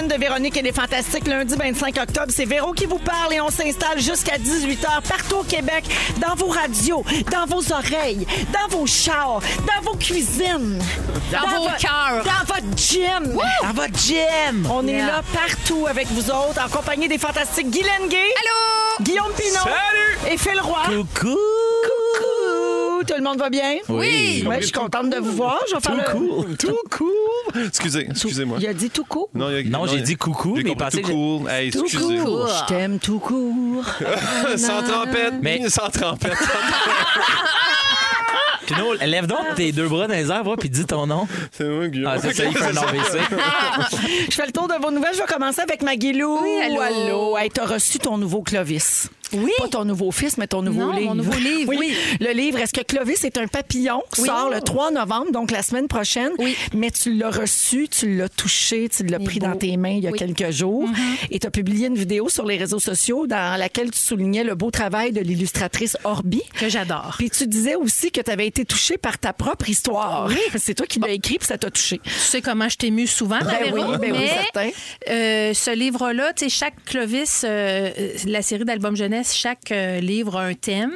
Semaine de Véronique et les Fantastiques. Lundi 25 octobre, c'est Véro qui vous parle et on s'installe jusqu'à 18h partout au Québec, dans vos radios, dans vos oreilles, dans vos chars, dans vos cuisines. Dans vos vo- cœurs. Dans votre gym. Dans votre gym! On est là partout avec vous autres, en compagnie des Fantastiques Guy Lenguet. Allô? Guillaume Pinot. Salut! Et Phil Roy. Coucou! Coucou! Tout le monde va bien? Oui. Ouais, je suis contente de vous voir. Je vais faire le... Cool. Tout cool! Excusez, excusez-moi. Il a dit tout court? Non, il y a- Non, j'ai dit coucou, j'ai mais compris pensez tout cool. Hey, Tout excusez. court. Je t'aime tout court. Sans trompette, Mais- mais sans trompette. Pino, lève donc tes deux bras dans les airs, va, puis dis ton nom. C'est moi, Guillaume. Ah, c'est ça, il fait un AVC. Je fais le tour de vos nouvelles. Je vais commencer avec Maguilou. Oui, allô. allô. Hey, t'as reçu ton nouveau Clovis. Oui. Pas ton nouveau fils, mais ton nouveau Non, livre. mon nouveau livre, oui. Le livre, est-ce que Clovis est un papillon? Oui. Sort le 3 novembre, donc la semaine prochaine? Oui. Mais tu l'as reçu, tu l'as touché, tu l'as pris beau. dans tes mains il y a Oui. Mm-hmm. quelques jours. Et tu as publié une vidéo sur les réseaux sociaux dans laquelle tu soulignais le beau travail de l'illustratrice Orbi. Que j'adore. Puis tu disais aussi que tu avais été touchée par ta propre histoire. Oui. C'est toi qui l'as écrit puis ça t'a touché. Tu sais comment je t'ai mu souvent, Ben oui, ben oui, mais certain. euh, ce livre-là, tu sais, chaque Clovis, euh, la série d'albums jeunesse, chaque euh, livre a un thème.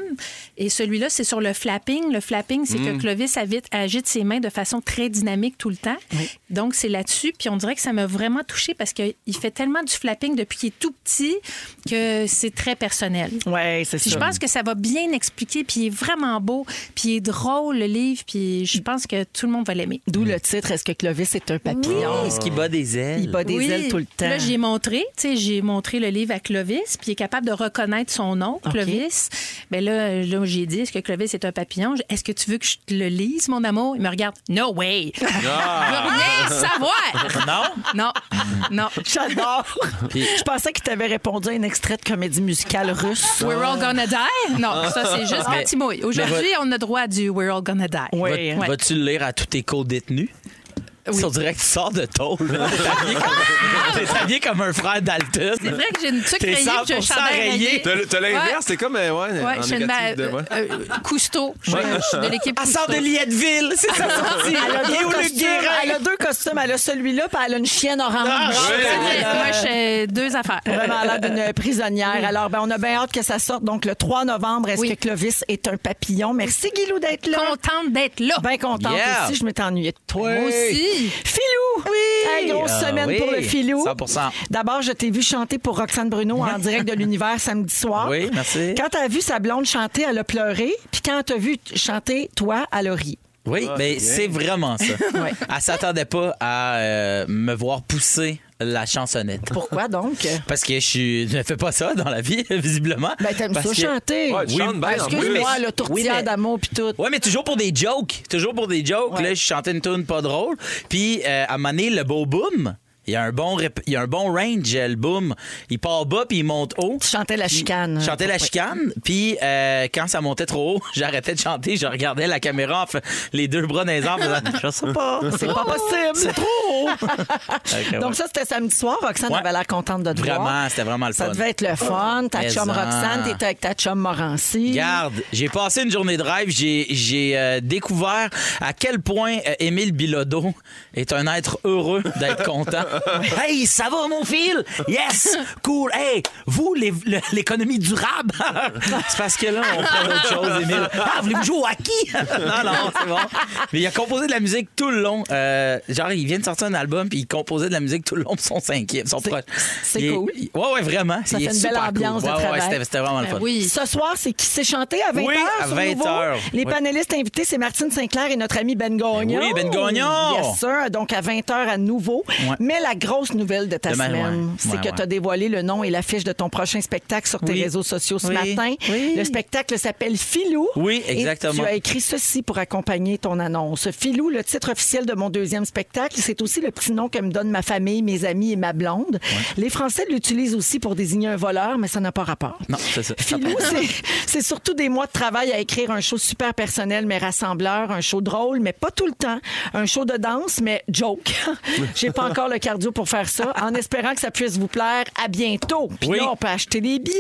Et celui-là, c'est sur le flapping. Le flapping, c'est que Clovis agite, agite ses mains de façon très dynamique tout le temps. Donc, c'est là-dessus. Puis on dirait que ça m'a vraiment touchée parce qu'il fait tellement du flapping depuis qu'il est tout petit que c'est très personnel. Oui, c'est Puis ça. je pense que ça va bien expliquer, puis il est vraiment beau, puis il est drôle, le livre, puis je pense que tout le monde va l'aimer. D'où le titre Est-ce que Clovis est un papillon? Est-ce qu'il bat des ailes? Il bat des Oui. ailes tout le temps. Là, j'ai montré, tu sais, j'ai montré le livre à Clovis, puis il est capable de reconnaître son nom, OK. Clovis. Mais là, là j'ai dit, est-ce que Clovis est un papillon? Est-ce que tu veux que je te le lise, mon amour? Il me regarde, no way. Je veux rien savoir. Non? Non, non. J'adore. Je pensais qu'il t'avait répondu à un extrait de comédie musicale russe. We're all gonna die? Non, ça, c'est juste quand il mouille. Aujourd'hui, on a droit du We're all gonna die. Oui. Va- Vas-tu le lire à tous tes co-détenus? On dirait que tu sors de tôle. là. T'es habillé comme- un frère Dalton. C'est vrai que j'ai une tuque rayée, j'ai un 100% chandail rayé. T'as l'inverse, c'est comme, euh, ouais, Ouais, en je suis une ouais. euh, Cousteau. Je suis je suis de l'équipe Elle sort de Lietteville, c'est ça sortie. Elle a, deux costumes, elle a deux costumes. Elle a celui-là, puis elle a une chienne orange. Ah, Moi, je fais deux affaires. Vraiment l'air d'une prisonnière. Alors, ben, on a bien hâte que ça sorte. Donc, le 3 novembre, est-ce Oui. que Clovis est un papillon? Merci, Guilou, d'être là. Contente d'être là. Bien contente aussi. Je m'étais ennuyée de toi. Moi aussi. Filou! Oui! grosse Ah, semaine oui. pour le filou. 100%. D'abord, je t'ai vu chanter pour Roxane Bruno en direct de l'univers samedi soir. Oui, merci. Quand t'as vu sa blonde chanter, elle a pleuré. Puis quand t'as vu chanter, toi, elle a ri. Oui, mais c'est vraiment ça. Ouais. Elle s'attendait pas à euh, me voir pousser la chansonnette. Pourquoi donc? Parce que je, ne fais pas ça dans la vie, visiblement. Ben, t'aimes ça que- chanter. Ouais, tu chantes bien, en plus. Excuse-moi, mais- le tourtière oui, mais- d'amour puis tout. Ouais, mais toujours pour des jokes. Toujours pour des jokes. Ouais. Là, je chantais une tune pas drôle. Puis, euh, à un moment donné, le beau boom, il y a un bon, rép- il y a un bon range, le boom. Il part bas, puis il monte haut. Tu chantais la chicane. Je chantais la chicane, puis euh, quand ça montait trop haut, j'arrêtais de chanter, je regardais la caméra, les deux bras dans les faisant, je sais pas. C'est pas possible. C'est trop haut. Donc ouais. ça, c'était samedi soir. Roxane Ouais. avait l'air contente de te voir. Vraiment, c'était vraiment le Ça fun. devait être le fun. Ta chum. Roxane, t'étais avec ta chum Morancy. Regarde, j'ai passé une journée de rêve. J'ai, j'ai euh, découvert à quel point euh, Émile Bilodeau est un être heureux d'être content. hey, ça va, mon fil? Yes! Cool! Hey, vous, l'économie durable? c'est parce que là, on fait autre chose, Émile. Ah, voulez-vous jouer au hockey? non, non, c'est bon. Mais il a composé de la musique tout le long. Euh, genre, il vient de sortir un album, puis il composait de la musique tout le long de son cinquième, son proche. c'est cool. il- ouais, ouais, vraiment. Ça Il fait une belle ambiance cool. de Ouais, ouais, travail. c'était, c'était vraiment le fun. Oui. Ce soir, c'est qui s'est chanté à 20h Oui, à sur 20 Nouveau? heures. Les Oui. panélistes invités, c'est Martine Sinclair et notre ami Ben Gagnon. Ben oui, Ben Gagnon. Yes, sir. Donc, à 20h à nouveau. Ouais. Mais la grosse nouvelle de ta Demain, semaine, ouais. c'est Ouais, que ouais. tu as dévoilé le nom et l'affiche de ton prochain spectacle sur tes Oui. réseaux sociaux ce Oui. matin. Oui. Le spectacle s'appelle Filou. Oui, Et exactement. tu as écrit ceci pour accompagner ton annonce. Filou, le titre officiel de mon deuxième spectacle, c'est aussi le petit nom que me donne ma famille, mes amis et ma blonde. Les Français l'utilisent aussi pour désigner un voleur, mais ça n'a pas rapport. Non, c'est ça. Filou, c'est- c'est surtout des mois de travail à écrire un show super personnel, mais rassembleur, un show drôle, mais pas tout le temps, un show de danse, mais joke. J'ai pas encore le cardio pour faire ça, en espérant que ça puisse vous plaire. À bientôt. Puis Oui. là, on peut acheter des billets.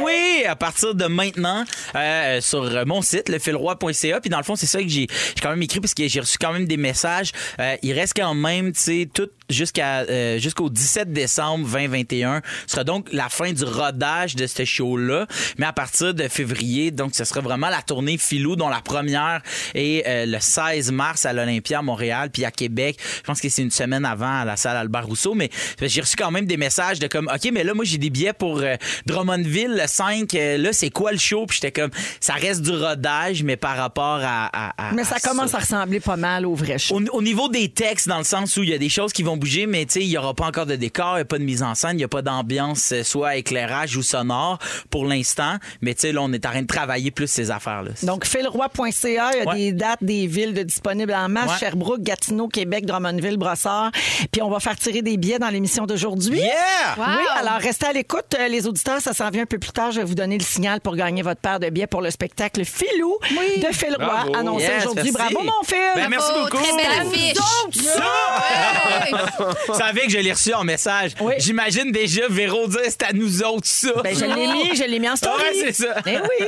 Oui, à partir de maintenant, euh, sur mon site, lefilroi.ca. Puis dans le fond, c'est ça que j'ai j'ai quand même écrit parce que j'ai reçu quand même des messages. Euh, il reste quand même, tu sais, tout jusqu'à euh, jusqu'au 17 décembre 2021 Ce sera donc la fin du rodage de ce show-là. Mais à partir de février, donc ce sera vraiment la tournée Filou, dont la première est euh, le 16 mars à l'Olympia à Montréal, puis à Québec. Je pense que c'est une semaine avant à la salle Albert Rousseau. Mais j'ai reçu quand même des messages de comme, OK, mais là, moi, j'ai des billets pour euh, Drummondville, le 5. euh, là, c'est quoi le show? Puis j'étais comme, ça reste du rodage, mais par rapport à. à- à- Mais ça à commence à ressembler pas mal au vrai show. au, au niveau des textes, dans le sens où il y a des choses qui vont bouger, mais tu sais, il n'y aura pas encore de décor, il n'y a pas de mise en scène, il n'y a pas d'ambiance, euh, soit éclairage ou sonore pour l'instant. Mais tu sais, là, on est en train de travailler plus ces affaires-là. Donc, philroy.ca, il y a Ouais. des dates des villes de disponibles en masse. Ouais. Sherbrooke, Gatineau, Québec, Drummondville, Brossard. Puis on va faire tirer des billets dans l'émission d'aujourd'hui. Yeah! Wow. Oui, alors restez à l'écoute, euh, les auditeurs. Ça s'en vient un peu plus tard. Je vais vous donner le signal pour gagner votre paire de billets pour le spectacle Filou de Phil Roy, Bravo. annoncé Yes, aujourd'hui. merci. Bravo, mon Phil! Ben, merci Oh, beaucoup. Très belle affiche. Vous savez que je l'ai reçu en message. Oui. J'imagine déjà Véro dire c'est à nous autres ça. Ben, je l'ai mis, je l'ai mis en story. Ouais, c'est ça. Eh oui.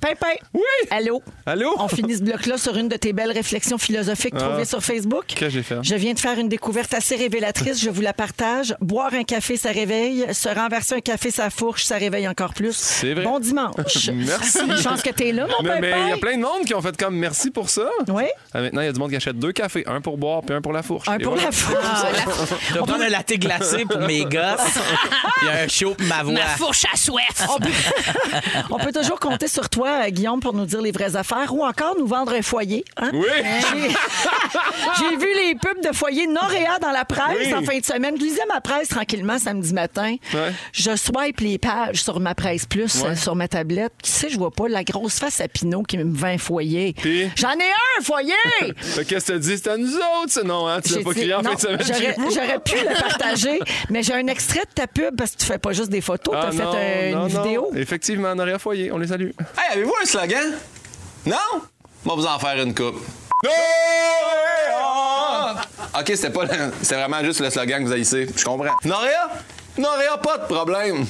Pimpin. Oui. Allô? Allô? On finit ce bloc-là sur une de tes belles réflexions philosophiques Ah. trouvées sur Facebook. que j'ai fait? Je viens de faire une découverte assez révélatrice. Je vous la partage. Boire un café, ça réveille. Se renverser un café, ça fourche, ça réveille encore plus. C'est vrai. Bon dimanche. Merci. Une chance que t'es là, mon Mais mais il y a plein de monde qui ont fait comme merci pour ça. Oui. Ah, maintenant, il y a du monde qui achète deux cafés, un pour boire puis un pour la fourche. Un Et pour voilà. la fourche. Je vais prendre un latte glacé pour mes gosses. Puis un show pour ma voix. Ma fourche à soif. On peut, on peut toujours compter sur toi, Guillaume, pour nous dire les vraies affaires ou encore nous vendre un foyer. hein? Oui. J'ai- J'ai vu les pubs de foyer Noréa dans la presse Oui. En fin de semaine. Je lisais ma presse tranquillement samedi matin. Ouais. Je swipe les pages sur ma presse plus Ouais. euh, sur ma tablette. Tu sais, je vois pas la grosse face à Pinot qui me vend un foyer. Puis? J'en ai un foyer! Qu'est-ce que tu dis? C'est à nous autres, ça? Non, hein? Tu l'as pas crié en non, fin de semaine J'aurais pu le partager, mais j'ai un extrait de ta pub parce que tu fais pas juste des photos, tu Ah, as fait non, euh, une non, vidéo. Effectivement, en arrière foyer, on les salue. Hey, avez-vous un slogan? Non? On va vous en faire une coupe. OK, c'était pas le- c'était vraiment juste le slogan que vous haïssez. Je comprends. Noréa? Noréa, pas de problème.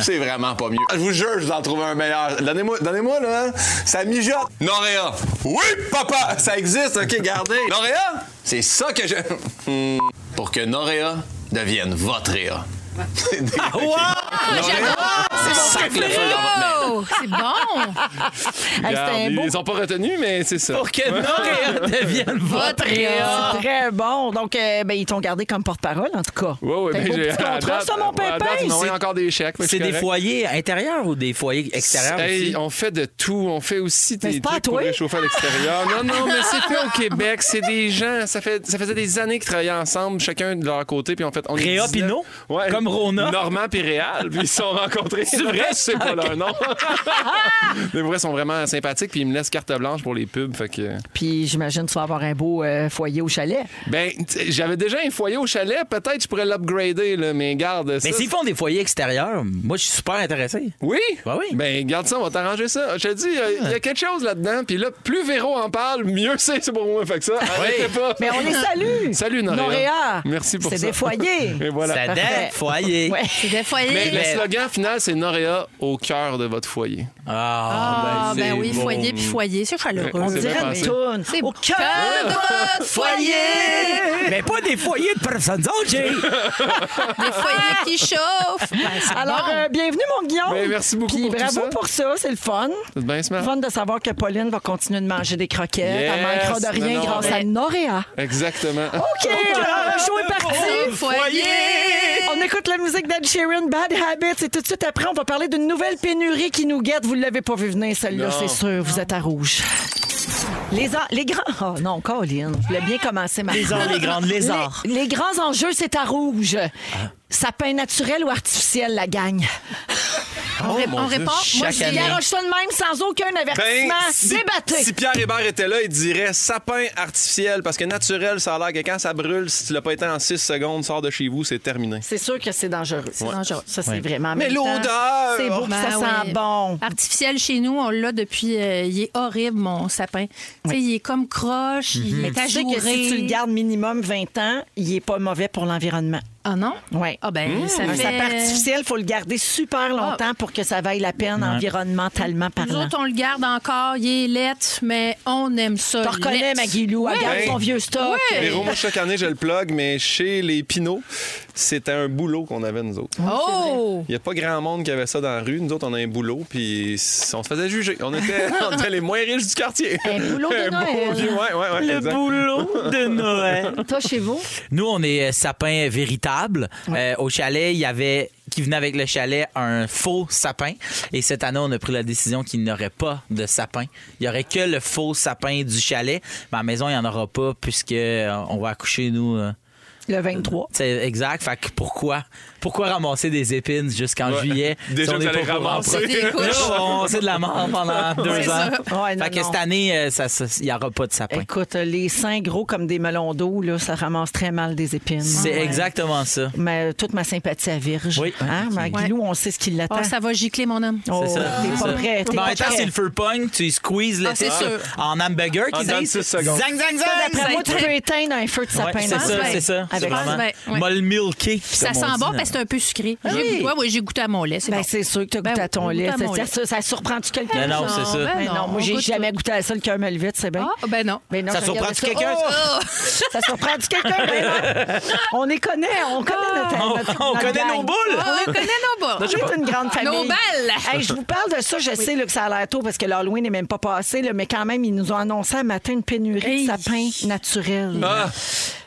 C'est vraiment pas mieux. Je vous jure, je vous en trouve un meilleur. Donnez-moi, donnez-moi là. Ça mijote. Noréa. Oui, papa. Ça existe, OK, gardez. Noréa? C'est ça que je... Hmm. Pour que Noréa devienne votre Réa. Wow! Oh, c'est bon. Hey, Regarde, C'était un beau Ils sont pas retenus, mais c'est ça. Pour que Noréa devienne votre Réa. C'est très bon. Donc, euh, ben, ils t'ont gardé comme porte-parole, en tout cas. T'as un ben, beau petit contrat, ça, mon pépin? ils m'ont C'est- envoyé encore des chèques. mais C'est des correct. foyers intérieurs ou des foyers extérieurs Hey, aussi? on fait de tout. On fait aussi Mais des c'est pas à trucs pour toi. réchauffer à l'extérieur. Non, non, mais c'est fait au Québec. C'est des gens. Ça, fait, ça faisait des années qu'ils travaillaient ensemble, chacun de leur côté. Puis en fait, on est Réa 19. Pinot? Ouais. Comme Rona? Normand puis Réal. Puis ils se sont rencontrés. C'est vrai? Je sais pas leur nom. mais vrai, ils sont vraiment sympathiques. Puis ils me laissent carte blanche pour les pubs. Fait que. Puis, j'imagine que tu vas avoir un beau euh, foyer au chalet. Ben, j'avais déjà un foyer au chalet. Peut-être je pourrais l'upgrader, là, mais garde. Mais ça, s'ils font des foyers extérieurs, moi, je suis super intéressé. Oui? Ben oui. Ben, garde ça, on va t'arranger ça. Je te dis, il y a- il y, a quelque chose là-dedans. Puis là, plus Véro en parle, mieux c'est c'est pour moi. Fait que ça, arrêtez pas. Mais on les salue. Salut, Noréa. Noréa. Merci pour ça. C'est des foyers. Et voilà. Ça foyers. Ouais. C'est des foyers. Mais le slogan final, c'est Noréa au cœur de votre foyer. Ah, ben, ben, c'est oui, bon. foyer puis foyer, c'est chaleureux. On dirait une. C'est Au cœur cœur de votre foyer. Mais pas des foyers de personnes âgées. Des foyers qui chauffent. Ben, Alors, bon. euh, bienvenue, mon Guillaume. Ben, merci beaucoup Puis pour tout bravo ça. pour ça, c'est le fun. C'est bien smart. Fun de savoir que Pauline va continuer de manger des croquettes. Yes. Elle manquera de rien Non, grâce mais- à Noréa. Exactement. OK, le show est parti. foyer. On écoute la musique d'Ed Sheeran, Bad Habits, et tout de suite après, on va parler d'une nouvelle pénurie qui nous guette. Vous ne l'avez pas vu venir, celle-là, c'est sûr. Vous êtes à rouge. Les, les grands. Oh non, Colin. Je voulais bien commencer ma Les arts, les grandes. Les, les grands enjeux, c'est à rouge. Sapin naturel ou artificiel, la gagne? On, ré- on Dieu, répond. Moi, je Garoche ça de même sans aucun avertissement. Ben, si, Débattez. si Pierre Hébert était là, il dirait sapin artificiel parce que naturel, ça a l'air que quand ça brûle, si tu l'as pas été en 6 secondes, sors de chez vous, c'est terminé. C'est sûr que c'est dangereux. C'est dangereux. Ça, c'est vraiment. en Mais l'odeur! C'est beau, ça Ben sent oui. bon. Artificiel chez nous, on l'a depuis. euh, il est horrible, mon sapin. Tu sais, il est comme croche, il Mais est tu sais que ajouré. si tu le gardes minimum 20 ans, il est pas mauvais pour l'environnement. Ah non? Oui. Ah ben, ça Un fait... sapin artificiel, il faut le garder super longtemps pour que ça vaille la peine environnementalement Nous parlant. autres, on le garde encore. Il est lettre, mais on aime ça. Tu reconnais. Maguilou, elle garde Ouais. son vieux stock. Véro, moi, chaque année, je le plug, mais chez les Pinots, c'était un boulot qu'on avait, nous autres. Oh! Il n'y a pas grand monde qui avait ça dans la rue. Nous autres, on a un boulot, puis on se faisait juger. On était, on était les moins riches du quartier. Un boulot de beau Noël. vieux- ouais, ouais, ouais, Le exact. boulot de Noël. Toi, chez vous? Nous, on est euh, sapin véritable. Euh, au chalet, il y avait qui venait avec le chalet un faux sapin. Et cette année, on a pris la décision qu'il n'y aurait pas de sapin. Il y aurait que le faux sapin du chalet. Mais à la maison, il n'y en aura pas puisque euh, on va accoucher, nous. Le 23. c'est exact. Fait que pourquoi? Pourquoi ramasser des épines jusqu'en Ouais. juillet? Déjà si on vous allez ramasser. on de la mort pendant deux ans. ça. Ouais, non, fait que non. cette année, euh, il n'y aura pas de sapin. Écoute, les seins gros comme des melons d'eau, là, ça ramasse très mal des épines. C'est Ouais. exactement ça. Mais toute ma sympathie à Virge. Oui. Hein, Maguilou, on sait ce qui l'attend. Ah, ça va gicler, mon homme. Oh, C'est ça. T'es c'est pas ça. prêt. En même temps, si le feu pogne, tu squeezes le Ah, en hamburger de disent. six secondes. Zang, zang, zang! D'après moi, tu a peux éteindre un feu de sapin. C'est dans ça, c'est ça. Avec C'est vraiment Ben, ouais. molle milké. Ça sent bon parce que c'est un peu sucré. J'ai goûté- ouais, ouais, j'ai goûté à mon lait. C'est Ben, bon. c'est sûr que tu as Ben goûté oui, à ton lait. à Ça, lait. ça, ça surprend-tu quelqu'un? Non, non, c'est ça. ben non, moi, j'ai jamais goûté à ça, le cœur me le vite, c'est bien. Ah, ben non. Non, Ça je surprend-tu quelqu'un! Ça surprend-tu quelqu'un? Ben non. On les connaît, on connaît notre, On- notre- on connaît nos boules. On connaît nos bas. On est une grande famille. Nos balles. Hey, je vous parle de ça, je sais que ça a l'air tôt parce que l'Halloween n'est même pas passé, mais quand même, ils nous ont annoncé un matin une pénurie de sapins naturels. Ah.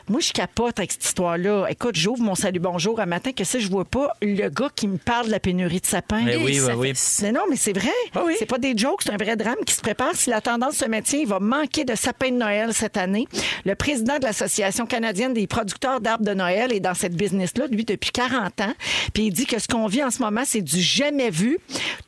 Moi, je capote avec cette histoire-là. Écoute, j'ouvre mon salut bonjour un matin, que ça, je vois pas le gars qui me parle de la pénurie de sapins. Mais oui, ça oui, oui. Mais non, mais c'est vrai. Ah oui. C'est pas des jokes, c'est un vrai drame qui se prépare. Si la tendance se maintient, il va manquer de sapins de Noël cette année. Le président de l'Association canadienne des producteurs d'arbres de Noël est dans cette business-là, lui, depuis 40 ans. Puis il dit que ce qu'on vit en ce moment, c'est du jamais vu.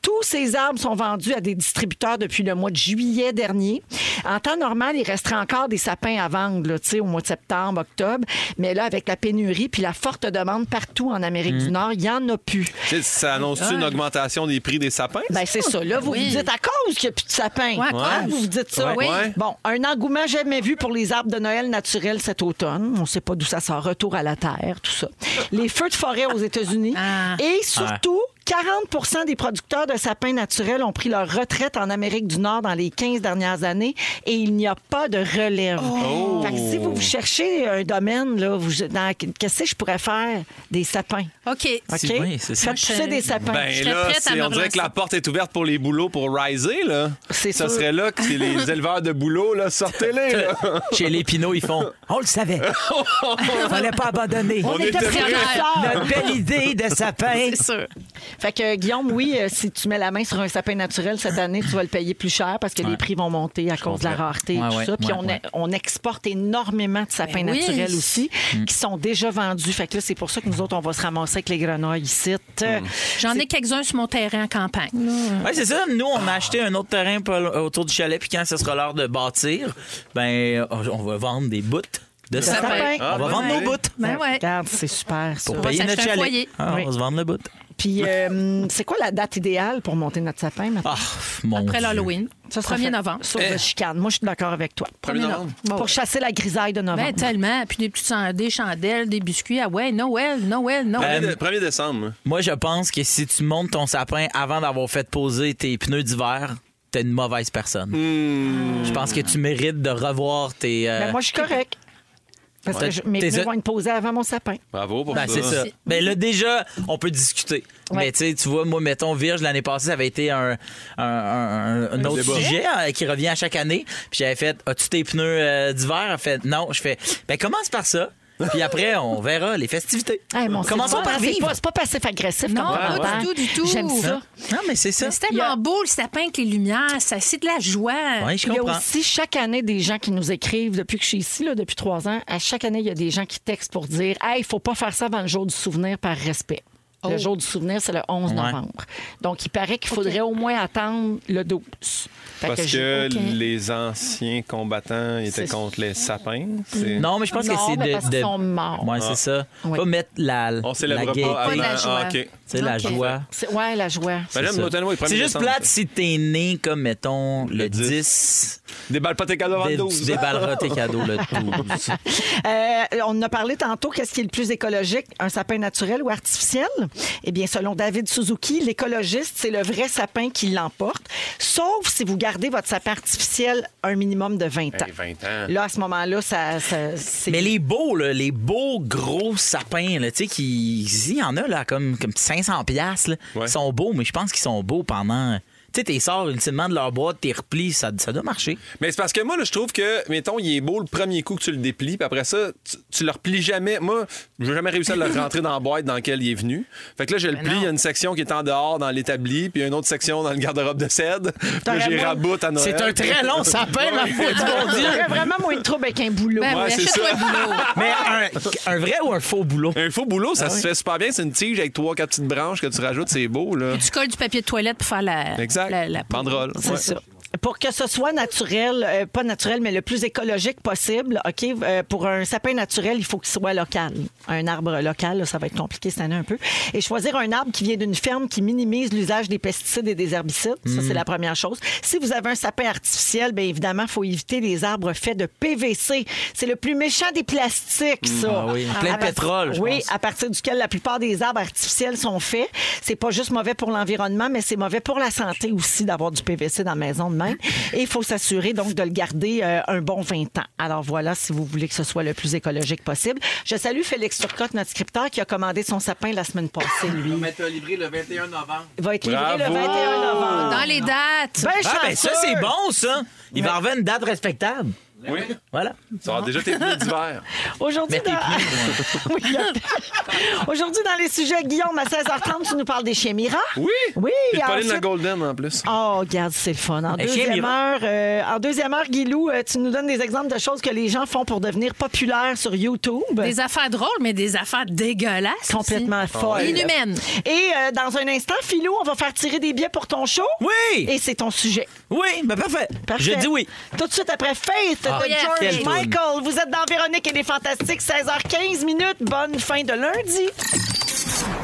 Tous ces arbres sont vendus à des distributeurs depuis le mois de juillet dernier. En temps normal, il resterait encore des sapins à vendre, tu sais, au mois de septembre, octobre. Mais là, avec la pénurie puis la forte demande partout en Amérique Mm. du Nord, il n'y en a plus. Ça annonce-tu une augmentation des prix des sapins? Ben, c'est ça. Là, vous Oui. vous dites à cause qu'il n'y a plus de sapin. Ouais, à Hein, cause. Vous vous dites ça. Ouais. Ouais. Bon, un engouement jamais vu pour les arbres de Noël naturels cet automne. On ne sait pas d'où ça sort. Retour à la terre, tout ça. Les feux de forêt aux États-Unis. Ah. Et surtout, 40% des producteurs de sapins naturels ont pris leur retraite en Amérique du Nord dans les 15 dernières années et il n'y a pas de relève. Oh. Fait que si vous cherchez un domaine, là, vous, dans- qu'est-ce que je pourrais faire? Des sapins? OK. OK? C'est ça. Faites pousser des sapins. Ben Je là, prête à c'est- me on dirait que la porte est ouverte pour les boulots pour riser, là. C'est Ça sûr. serait là que les éleveurs de boulots, là, sortez-les, là. Chez les Pinots, ils font. On le savait. Fallait pas abandonner. On, On était était prêts. Notre belle idée de sapin. C'est sûr. Fait que Guillaume, oui, euh, si tu mets la main sur un sapin naturel cette année, tu vas le payer plus cher parce que les prix vont monter à cause de la rareté et Ouais, tout ouais, ça. Puis ouais, on, ouais. on exporte énormément de sapins Ben oui. naturels aussi Mm. qui sont déjà vendus. Fait que là, c'est pour ça que nous autres, on va se ramasser avec les grenouilles ici. Euh, J'en ai quelques-uns sur mon terrain en campagne. Oui, c'est ça. Nous, on a acheté un autre terrain autour du chalet, puis quand ce sera l'heure de bâtir, ben, on va vendre des bouts de sapin. Ah, On va bonne vendre nos idée. bouts Ben ouais. Regarde, c'est super ça. pour va payer notre chalet. foyer. Ah, Oui. On va se vendre le bout. Puis, euh, c'est quoi la date idéale pour monter notre sapin maintenant? Ah, mon Après Dieu. l'Halloween. Ça, ça 1er fait- novembre. Sauf de chicane. Moi, je suis d'accord avec toi. 1er novembre? Pour chasser la grisaille de novembre. Ben, tellement. Puis des petites chan- des chandelles, des biscuits. Ah ouais, Noël, Noël, Noël. 1er, 1er décembre. Moi, je pense que si tu montes ton sapin avant d'avoir fait poser tes pneus d'hiver, t'es une mauvaise personne. Je pense que tu mérites de revoir tes. euh, Ben, moi, je suis correct. Parce que je- mes pneus vont être posés avant mon sapin. Bravo pour Ben, ça. c'est ça. Ben là, déjà, on peut discuter. Ouais. Mais tu sais, tu vois, moi, mettons, Virge, l'année passée, ça avait été un, un- un- un autre sujet euh, qui revient à chaque année. Puis j'avais fait As-tu tes pneus euh, d'hiver Elle fait Non. Je fais Ben, commence par ça. Puis après, on verra les festivités. Hey, mon, Commençons par pas- c'est vivre. pas- C'est pas passif-agressif. Non, comme pas commentaire. du tout, du tout. J'aime ça. Non, mais c'est ça. C'est tellement beau, le sapin avec les lumières. Ça, c'est de la joie. Oui, je Il y a aussi chaque année des gens qui nous écrivent depuis que je suis ici, là, depuis trois ans. À chaque année, il y a des gens qui textent pour dire Hey, il faut pas faire ça avant le jour du souvenir par respect. Le jour du souvenir, c'est le 11 Ouais. novembre. Donc, il paraît qu'il faudrait au moins attendre le 12. Fait Parce que, je- les anciens combattants étaient contre les sapins. c'est- Non, mais je pense Non, que c'est de. parce de- sont morts. Ouais, c'est ça. Ouais. Pas mettre la, On la célèbre gaieté. pas la joie. Ah, OK. C'est la joie. C'est- Ouais, la joie. Ben, C'est ça. Juste plate si t'es né comme, mettons, le, Le 10. 10. Déballe pas tes cadeaux le Dé- 12. Tu déballeras tes cadeaux le 12. Euh, on en a parlé tantôt. Qu'est-ce qui est le plus écologique, un sapin naturel ou artificiel? Eh bien, selon David Suzuki, l'écologiste, c'est le vrai sapin qui l'emporte, sauf si vous gardez votre sapin artificiel un minimum de 20 ans. Hey, 20 ans. Là, à ce moment-là, ça, ça- c'est... Mais les beaux, là, les beaux gros sapins, là, tu sais, qui. Il y en a, là, comme, comme 500$. piastres, là. Ouais. Ils sont beaux, mais je pense qu'ils sont beaux pendant. Tu sais, t'es sors ultimement de leur boîte, t'es replis, ça, ça doit marcher. Mais c'est parce que moi, là, je trouve que, mettons, il est beau le premier coup que tu le déplies, puis après ça, tu, tu le replies jamais. Moi, je n'ai jamais réussi à le rentrer dans la boîte dans laquelle il est venu. Fait que là, je le plie, il y a une section qui est en dehors dans l'établi, puis il y a une autre section dans le garde-robe de cèdre. Puis là, T'aurais j'ai raboute à Noël. C'est un très long sapin, ma foi du bon Dieu. J'aurais vraiment moins de trouble avec un boulot. Ben Ouais, oui, c'est achète-toi ça. un boulot. Mais un, un vrai ou un faux boulot? Un faux boulot, Ah ça se fait super bien. C'est une tige avec trois, quatre petites branches que tu rajoutes, c'est beau, là. Tu colles du papier de toilette pour faire la, Exact. La, la. Banderole. C'est Ouais. ça. Pour que ce soit naturel, euh, pas naturel, mais le plus écologique possible, OK, euh, pour un sapin naturel, il faut qu'il soit local. Un arbre local, là, ça va être compliqué cette année un peu. Et choisir un arbre qui vient d'une ferme qui minimise l'usage des pesticides et des herbicides, ça, c'est la première chose. Si vous avez un sapin artificiel, bien évidemment, il faut éviter les arbres faits de PVC. C'est le plus méchant des plastiques, ça. Ah oui, plein de pétrole, je Oui, pense. à partir duquel la plupart des arbres artificiels sont faits. C'est pas juste mauvais pour l'environnement, mais c'est mauvais pour la santé aussi d'avoir du PVC dans la maison de même. Et il faut s'assurer donc de le garder euh, un bon 20 ans. Alors voilà, si vous voulez que ce soit le plus écologique possible. Je salue Félix Turcotte, notre scripteur, qui a commandé son sapin la semaine passée, lui. livré le 21 novembre. Il va être livré Bravo! le 21 novembre. Dans les dates. Ben Ah, ben ça, c'est bon, ça. Il va avoir une date respectable. Oui. Voilà. Ça va déjà tes pneus d'hiver. Aujourd'hui, dans... Oui, Aujourd'hui, dans les sujets, Guillaume, à 16h30, tu nous parles des chiens mirants. Oui. Oui, Puis Pauline ensuite- la Golden en plus. Oh, regarde, c'est le fun. En deuxième, heure, euh, en deuxième heure, Guilou, euh, tu nous donnes des exemples de choses que les gens font pour devenir populaires sur YouTube. Des affaires drôles, mais des affaires dégueulasses. aussi. Complètement folles. Inhumaines. Et euh, dans un instant, Philou, on va faire tirer des billets pour ton show. Oui! Et c'est ton sujet. Oui, ben parfait. Parfait. Je dis oui. Tout de suite après Faith Ah, yes. George. Michael. Vous êtes dans Véronique et les Fantastiques, 16h15 minutes. Bonne fin de lundi.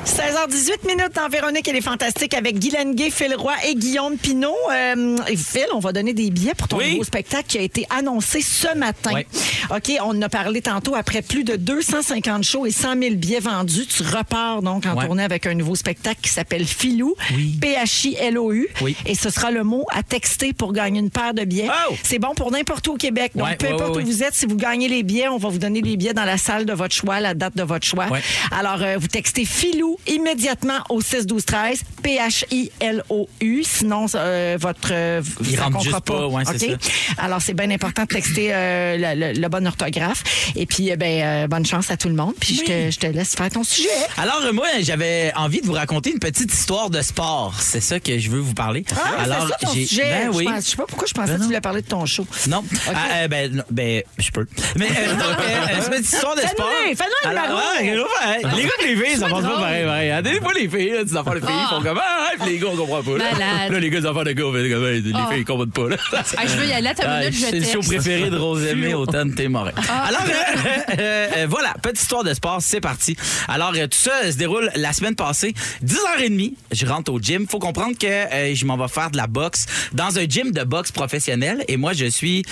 16h18 minutes dans Véronique et les Fantastiques avec Guylaine Gay, Phil Roy et Guillaume Pinot. Euh, Phil, on va donner des billets pour ton Oui. nouveau spectacle qui a été annoncé ce matin. Oui. OK, on en a parlé tantôt. Après plus de 250 shows et 100 000 billets vendus, tu repars donc en tournée avec un nouveau spectacle qui s'appelle Filou. P-H-I-L-O-U. Et ce sera le mot à texter pour gagner une paire de billets. Oh! C'est bon pour n'importe où au Québec. Donc, peu importe où vous êtes, si vous gagnez les billets, on va vous donner les billets dans la salle de votre choix, la date de votre choix. Alors, euh, vous textez Filou immédiatement au 6 12 13 P-H-I-L-O-U. Sinon, euh, votre. euh, Il rentre juste pas, ouais, c'est OK? Alors, c'est bien important de texter euh, le, le- le bon orthographe. Et puis, euh, ben, euh, bonne chance à tout le monde. Puis, je, te, je te laisse faire ton sujet. Alors, euh, moi, j'avais envie de vous raconter une petite histoire de sport. C'est ça que je veux vous parler. Ah, Alors, ça ton j'ai- sujet. Ben je, oui. pense- je sais pas pourquoi je pensais Ben que tu voulais parler de ton show. Non. Ah, euh, ben, non, ben, je peux. Mais, euh, donc, euh, c'est une petite histoire de Fais-nous sport. les, fais-nous le Alors, marron. ouais, ouais, Les gars les filles, ça passe pas pareil, pareil. Des fois, les filles, là, des enfants de filles, ils font comme, ah, puis les gars, on comprend pas. Là. Là, les gars, les enfants de gars, les Ah. filles, ils comprennent pas, là. Ah, je veux y aller ta minute, je c'est le show préféré de Rosemée Automne Témorin. Ah. Alors, euh, euh, euh, voilà, petite histoire de sport, c'est parti. Alors, tout ça se déroule la semaine passée. 10h30, je rentre au gym. Faut comprendre que je m'en vais faire de la boxe dans un gym de boxe professionnel. Et moi, je suis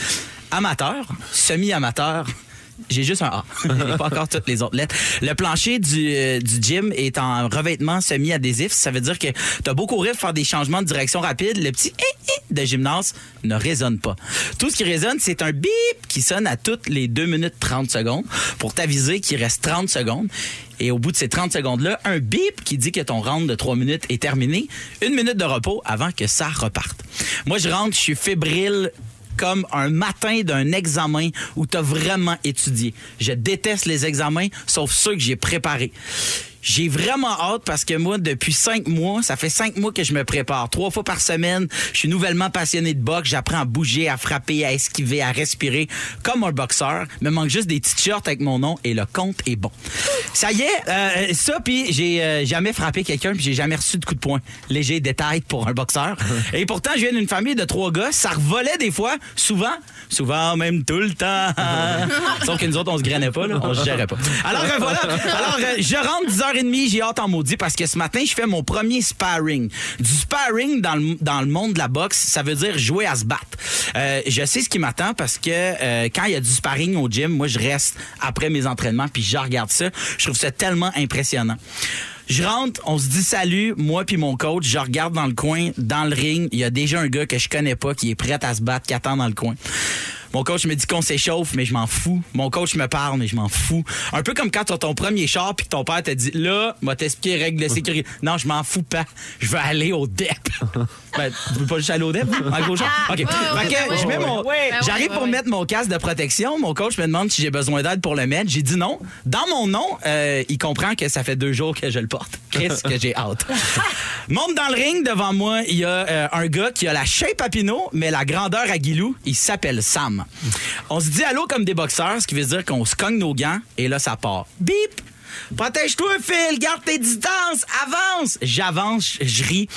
amateur, semi-amateur. J'ai juste un A. J'ai pas encore toutes les autres lettres. Le plancher du, euh, du gym est en revêtement semi-adhésif. Ça veut dire que t'as beau courir, faire des changements de direction rapide, le petit eh, eh de gymnase ne résonne pas. Tout ce qui résonne, c'est un bip qui sonne à toutes les 2 minutes 30 secondes pour t'aviser qu'il reste 30 secondes. Et au bout de ces 30 secondes-là, un bip qui dit que ton round de 3 minutes est terminé. Une minute de repos avant que ça reparte. Moi, je rentre, je suis fébrile comme un matin d'un examen où tu as vraiment étudié. Je déteste les examens, sauf ceux que j'ai préparés. J'ai vraiment hâte parce que moi, depuis cinq mois, ça fait cinq mois que je me prépare. Trois fois par semaine, je suis nouvellement passionné de boxe. J'apprends à bouger, à frapper, à esquiver, à respirer comme un boxeur. Me manque juste des t-shirts avec mon nom et le compte est bon. Ça y est, euh, ça, puis j'ai euh, jamais frappé quelqu'un puis j'ai jamais reçu de coup de poing. Léger détail pour un boxeur. Et pourtant, je viens d'une famille de trois gars. Ça revolait des fois, souvent, souvent même tout le temps. Sauf que nous autres, on se grainait pas, là. on se gérait pas. Alors euh, voilà, alors je rentre 10h30, j'ai hâte en maudit parce que ce matin, je fais mon premier sparring. Du sparring dans le, dans le monde de la boxe, ça veut dire jouer à se battre. Euh, je sais ce qui m'attend parce que euh, quand il y a du sparring au gym, moi, je reste après mes entraînements puis je regarde ça. Je trouve ça tellement impressionnant. Je rentre, on se dit salut, moi puis mon coach, je regarde dans le coin, dans le ring, il y a déjà un gars que je connais pas qui est prêt à se battre, qui attend dans le coin. Mon coach me dit qu'on s'échauffe, mais je m'en fous. Mon coach me parle, mais je m'en fous. Un peu comme quand tu as ton premier char puis que ton père te dit là, moi t'expliquer les règles de sécurité. Non, je m'en fous pas. Je veux aller au DEP. ben, tu veux pas juste aller au DEP? En gros, genre? OK. Fait que je mets mon- J'arrive pour mettre mon casque de protection. Mon coach me demande si j'ai besoin d'aide pour le mettre. J'ai dit non. Dans mon nom, euh, il comprend que ça fait deux jours que je le porte. Qu'est-ce que j'ai hâte. Monte dans le ring devant moi, il y a euh, un gars qui a la shape à Pinot, mais la grandeur à Guilou. Il s'appelle Sam. On se dit allô comme des boxeurs, ce qui veut dire qu'on se cogne nos gants et là ça part. Bip! Protège-toi, Phil, garde tes distances, avance. J'avance, je ris,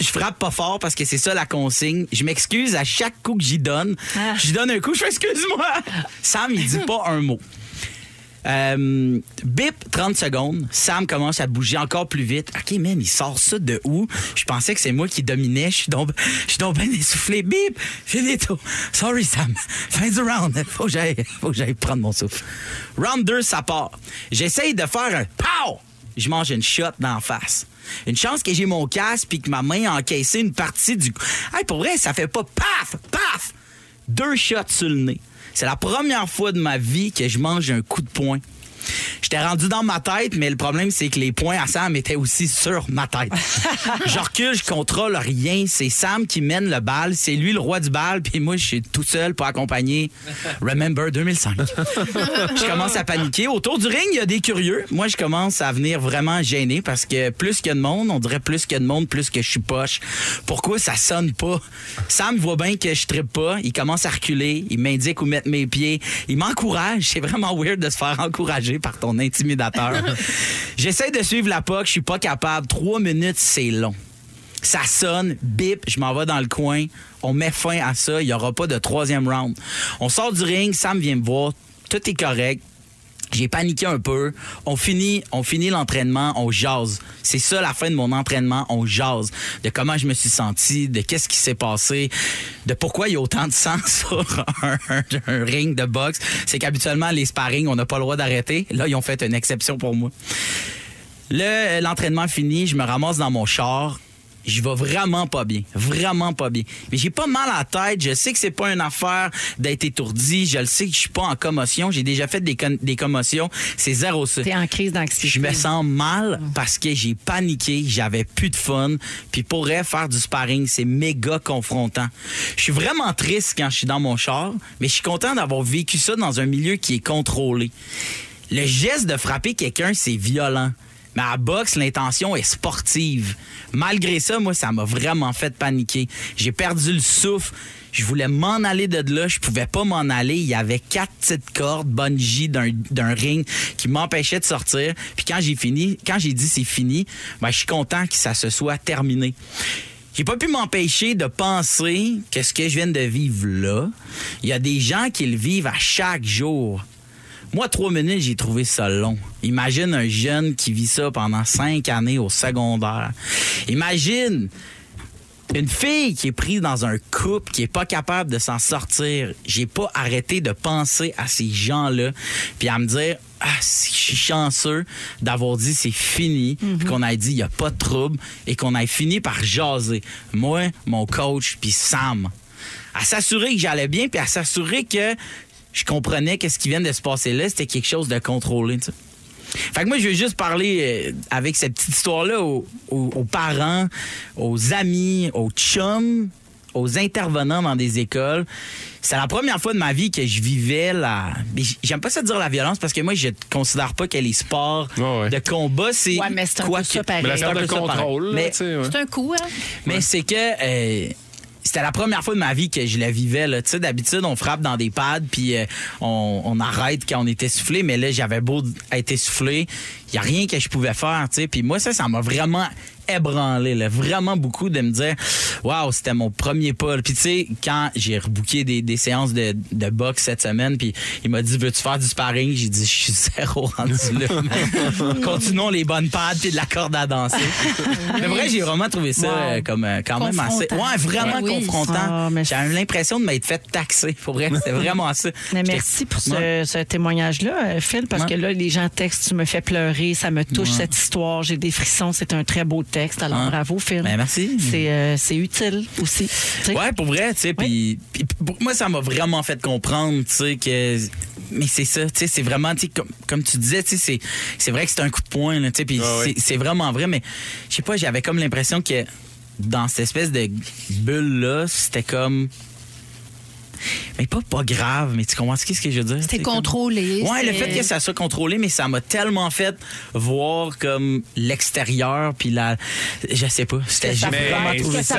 je frappe pas fort parce que c'est ça la consigne. Je m'excuse à chaque coup que j'y donne. J'y donne un coup, je fais excuse-moi. Sam, il dit pas un mot. Euh, bip, 30 secondes. Sam commence à bouger encore plus vite. OK, man, il sort ça de où? Je pensais que c'est moi qui dominais. Je suis donc, essoufflé. Bip, finito. Sorry, Sam. Fin du round. Faut que j'aille, faut que j'aille prendre mon souffle. Round 2, ça part. J'essaye de faire un pow! Je mange une shot d'en face. Une chance que j'ai mon casque puis que ma main a encaissé une partie du... Hey, pour vrai, ça fait pas paf, paf! Deux shots sur le nez. C'est la première fois de ma vie que je mange un coup de poing. J'étais rendu dans ma tête, mais le problème, c'est que les points à Sam étaient aussi sur ma tête. je recule, je contrôle rien. C'est Sam qui mène le bal. C'est lui le roi du bal, puis moi, je suis tout seul pour accompagner Remember 2005. je commence à paniquer. Autour du ring, il y a des curieux. Moi, je commence à venir vraiment gêné parce que plus qu'il y a de monde, on dirait plus qu'il y a de monde, plus que je suis poche. Pourquoi ça sonne pas? Sam voit bien que je trippe pas. Il commence à reculer. Il m'indique où mettre mes pieds. Il m'encourage. C'est vraiment weird de se faire encourager par ton intimidateur. J'essaie de suivre la POC. Je suis pas capable. Trois minutes, c'est long. Ça sonne, bip, je m'en vais dans le coin. On met fin à ça. Il n'y aura pas de troisième round. On sort du ring. Sam vient me voir. Tout est correct. J'ai paniqué un peu. On finit, on finit l'entraînement, on jase. C'est ça la fin de mon entraînement, on jase. De comment je me suis senti, de qu'est-ce qui s'est passé, de pourquoi il y a autant de sang sur un, ring de boxe. C'est qu'habituellement, les sparring, on n'a pas le droit d'arrêter. Là, ils ont fait une exception pour moi. Le- L'entraînement fini, je me ramasse dans mon char. Je vais vraiment pas bien. Vraiment pas bien. Mais j'ai pas mal à la tête. Je sais que c'est pas une affaire d'être étourdi. Je le sais que je suis pas en commotion. J'ai déjà fait des, commotions. C'est zéro ça. T'es en crise d'anxiété. Je me sens mal parce que j'ai paniqué, j'avais plus de fun. Puis pourrait faire du sparring, c'est méga confrontant. Je suis vraiment triste quand je suis dans mon char, mais je suis content d'avoir vécu ça dans un milieu qui est contrôlé. Le geste de frapper quelqu'un, c'est violent. Mais à boxe, l'intention est sportive. Malgré ça, moi, ça m'a vraiment fait paniquer. J'ai perdu le souffle. Je voulais m'en aller de là, je pouvais pas m'en aller. Il y avait quatre petites cordes bungee d'un d'un ring qui m'empêchaient de sortir. Puis quand j'ai fini, quand j'ai dit c'est fini, ben je suis content que ça se soit terminé. J'ai pas pu m'empêcher de penser que ce que je viens de vivre là, il y a des gens qui le vivent à chaque jour. Moi, trois minutes, j'ai trouvé ça long. Imagine un jeune qui vit ça pendant cinq années au secondaire. Imagine une fille qui est prise dans un couple, qui est pas capable de s'en sortir. J'ai pas arrêté de penser à ces gens-là, puis à me dire ah, si je suis chanceux d'avoir dit c'est fini, puis qu'on ait dit il y a pas de trouble et qu'on ait fini par jaser. Moi, mon coach, puis Sam. À s'assurer que j'allais bien, puis à s'assurer que je comprenais que ce qui vient de se passer là, c'était quelque chose de contrôlé. Fait que moi, je veux juste parler euh, avec cette petite histoire-là aux, aux- aux parents, aux amis, aux chums, aux intervenants dans des écoles. C'est la première fois de ma vie que je vivais la. J'aime pas ça dire la violence parce que moi, je considère pas que les sports ouais. de combat, c'est. Ouais, mais c'est un quoi peu ça que- pareil. Mais la de peu ça pareil. contrôle, ouais. C'est un coup, hein? mais c'est que euh, c'était la première fois de ma vie que je la vivais. Tu sais, d'habitude, on frappe dans des pads puis euh, on, on arrête quand on est essoufflé. Mais là, j'avais beau être essoufflé, il y a rien que je pouvais faire. Tu sais, puis moi, ça, ça m'a vraiment ébranlé, là, vraiment beaucoup de me dire, waouh, c'était mon premier pas. Puis tu sais, quand j'ai rebooké des, des séances de, de boxe cette semaine, puis il m'a dit, veux-tu faire du sparring? J'ai dit, je suis zéro rendu là. Continuons les bonnes pads puis de la corde à danser. Mais vrai, j'ai vraiment trouvé ça Wow. euh, comme euh, quand même assez. Ouais, vraiment oui. confrontant. Ah, mais J'avais l'impression de m'être fait taxer. Pour vrai, c'était vraiment ça. Mais merci pour ce, témoignage-là, euh, Phil, parce Ouais. que là, les gens textent, tu me fais pleurer, ça me touche cette histoire, j'ai des frissons, c'est un très beau texte. Alors Ouais. bravo, Phil. Ben, merci. C'est euh, c'est utile aussi. tu sais. Ouais, pour vrai, tu sais, puis moi ça m'a vraiment fait comprendre, tu sais que mais c'est ça, tu sais, c'est vraiment tu sais comme, comme tu disais, tu sais c'est c'est vrai que c'est un coup de poing tu sais, puis Ah ouais. c'est c'est vraiment vrai mais je sais pas, j'avais comme l'impression que dans cette espèce de bulle là, c'était comme mais pas pas grave, mais tu comprends ce que je veux dire? C'était C'est comme- contrôlé. Ouais, le fait que ça soit contrôlé, mais ça m'a tellement fait voir comme l'extérieur, puis la, je sais pas, c'était j'ai Mais vraiment trouvé ça.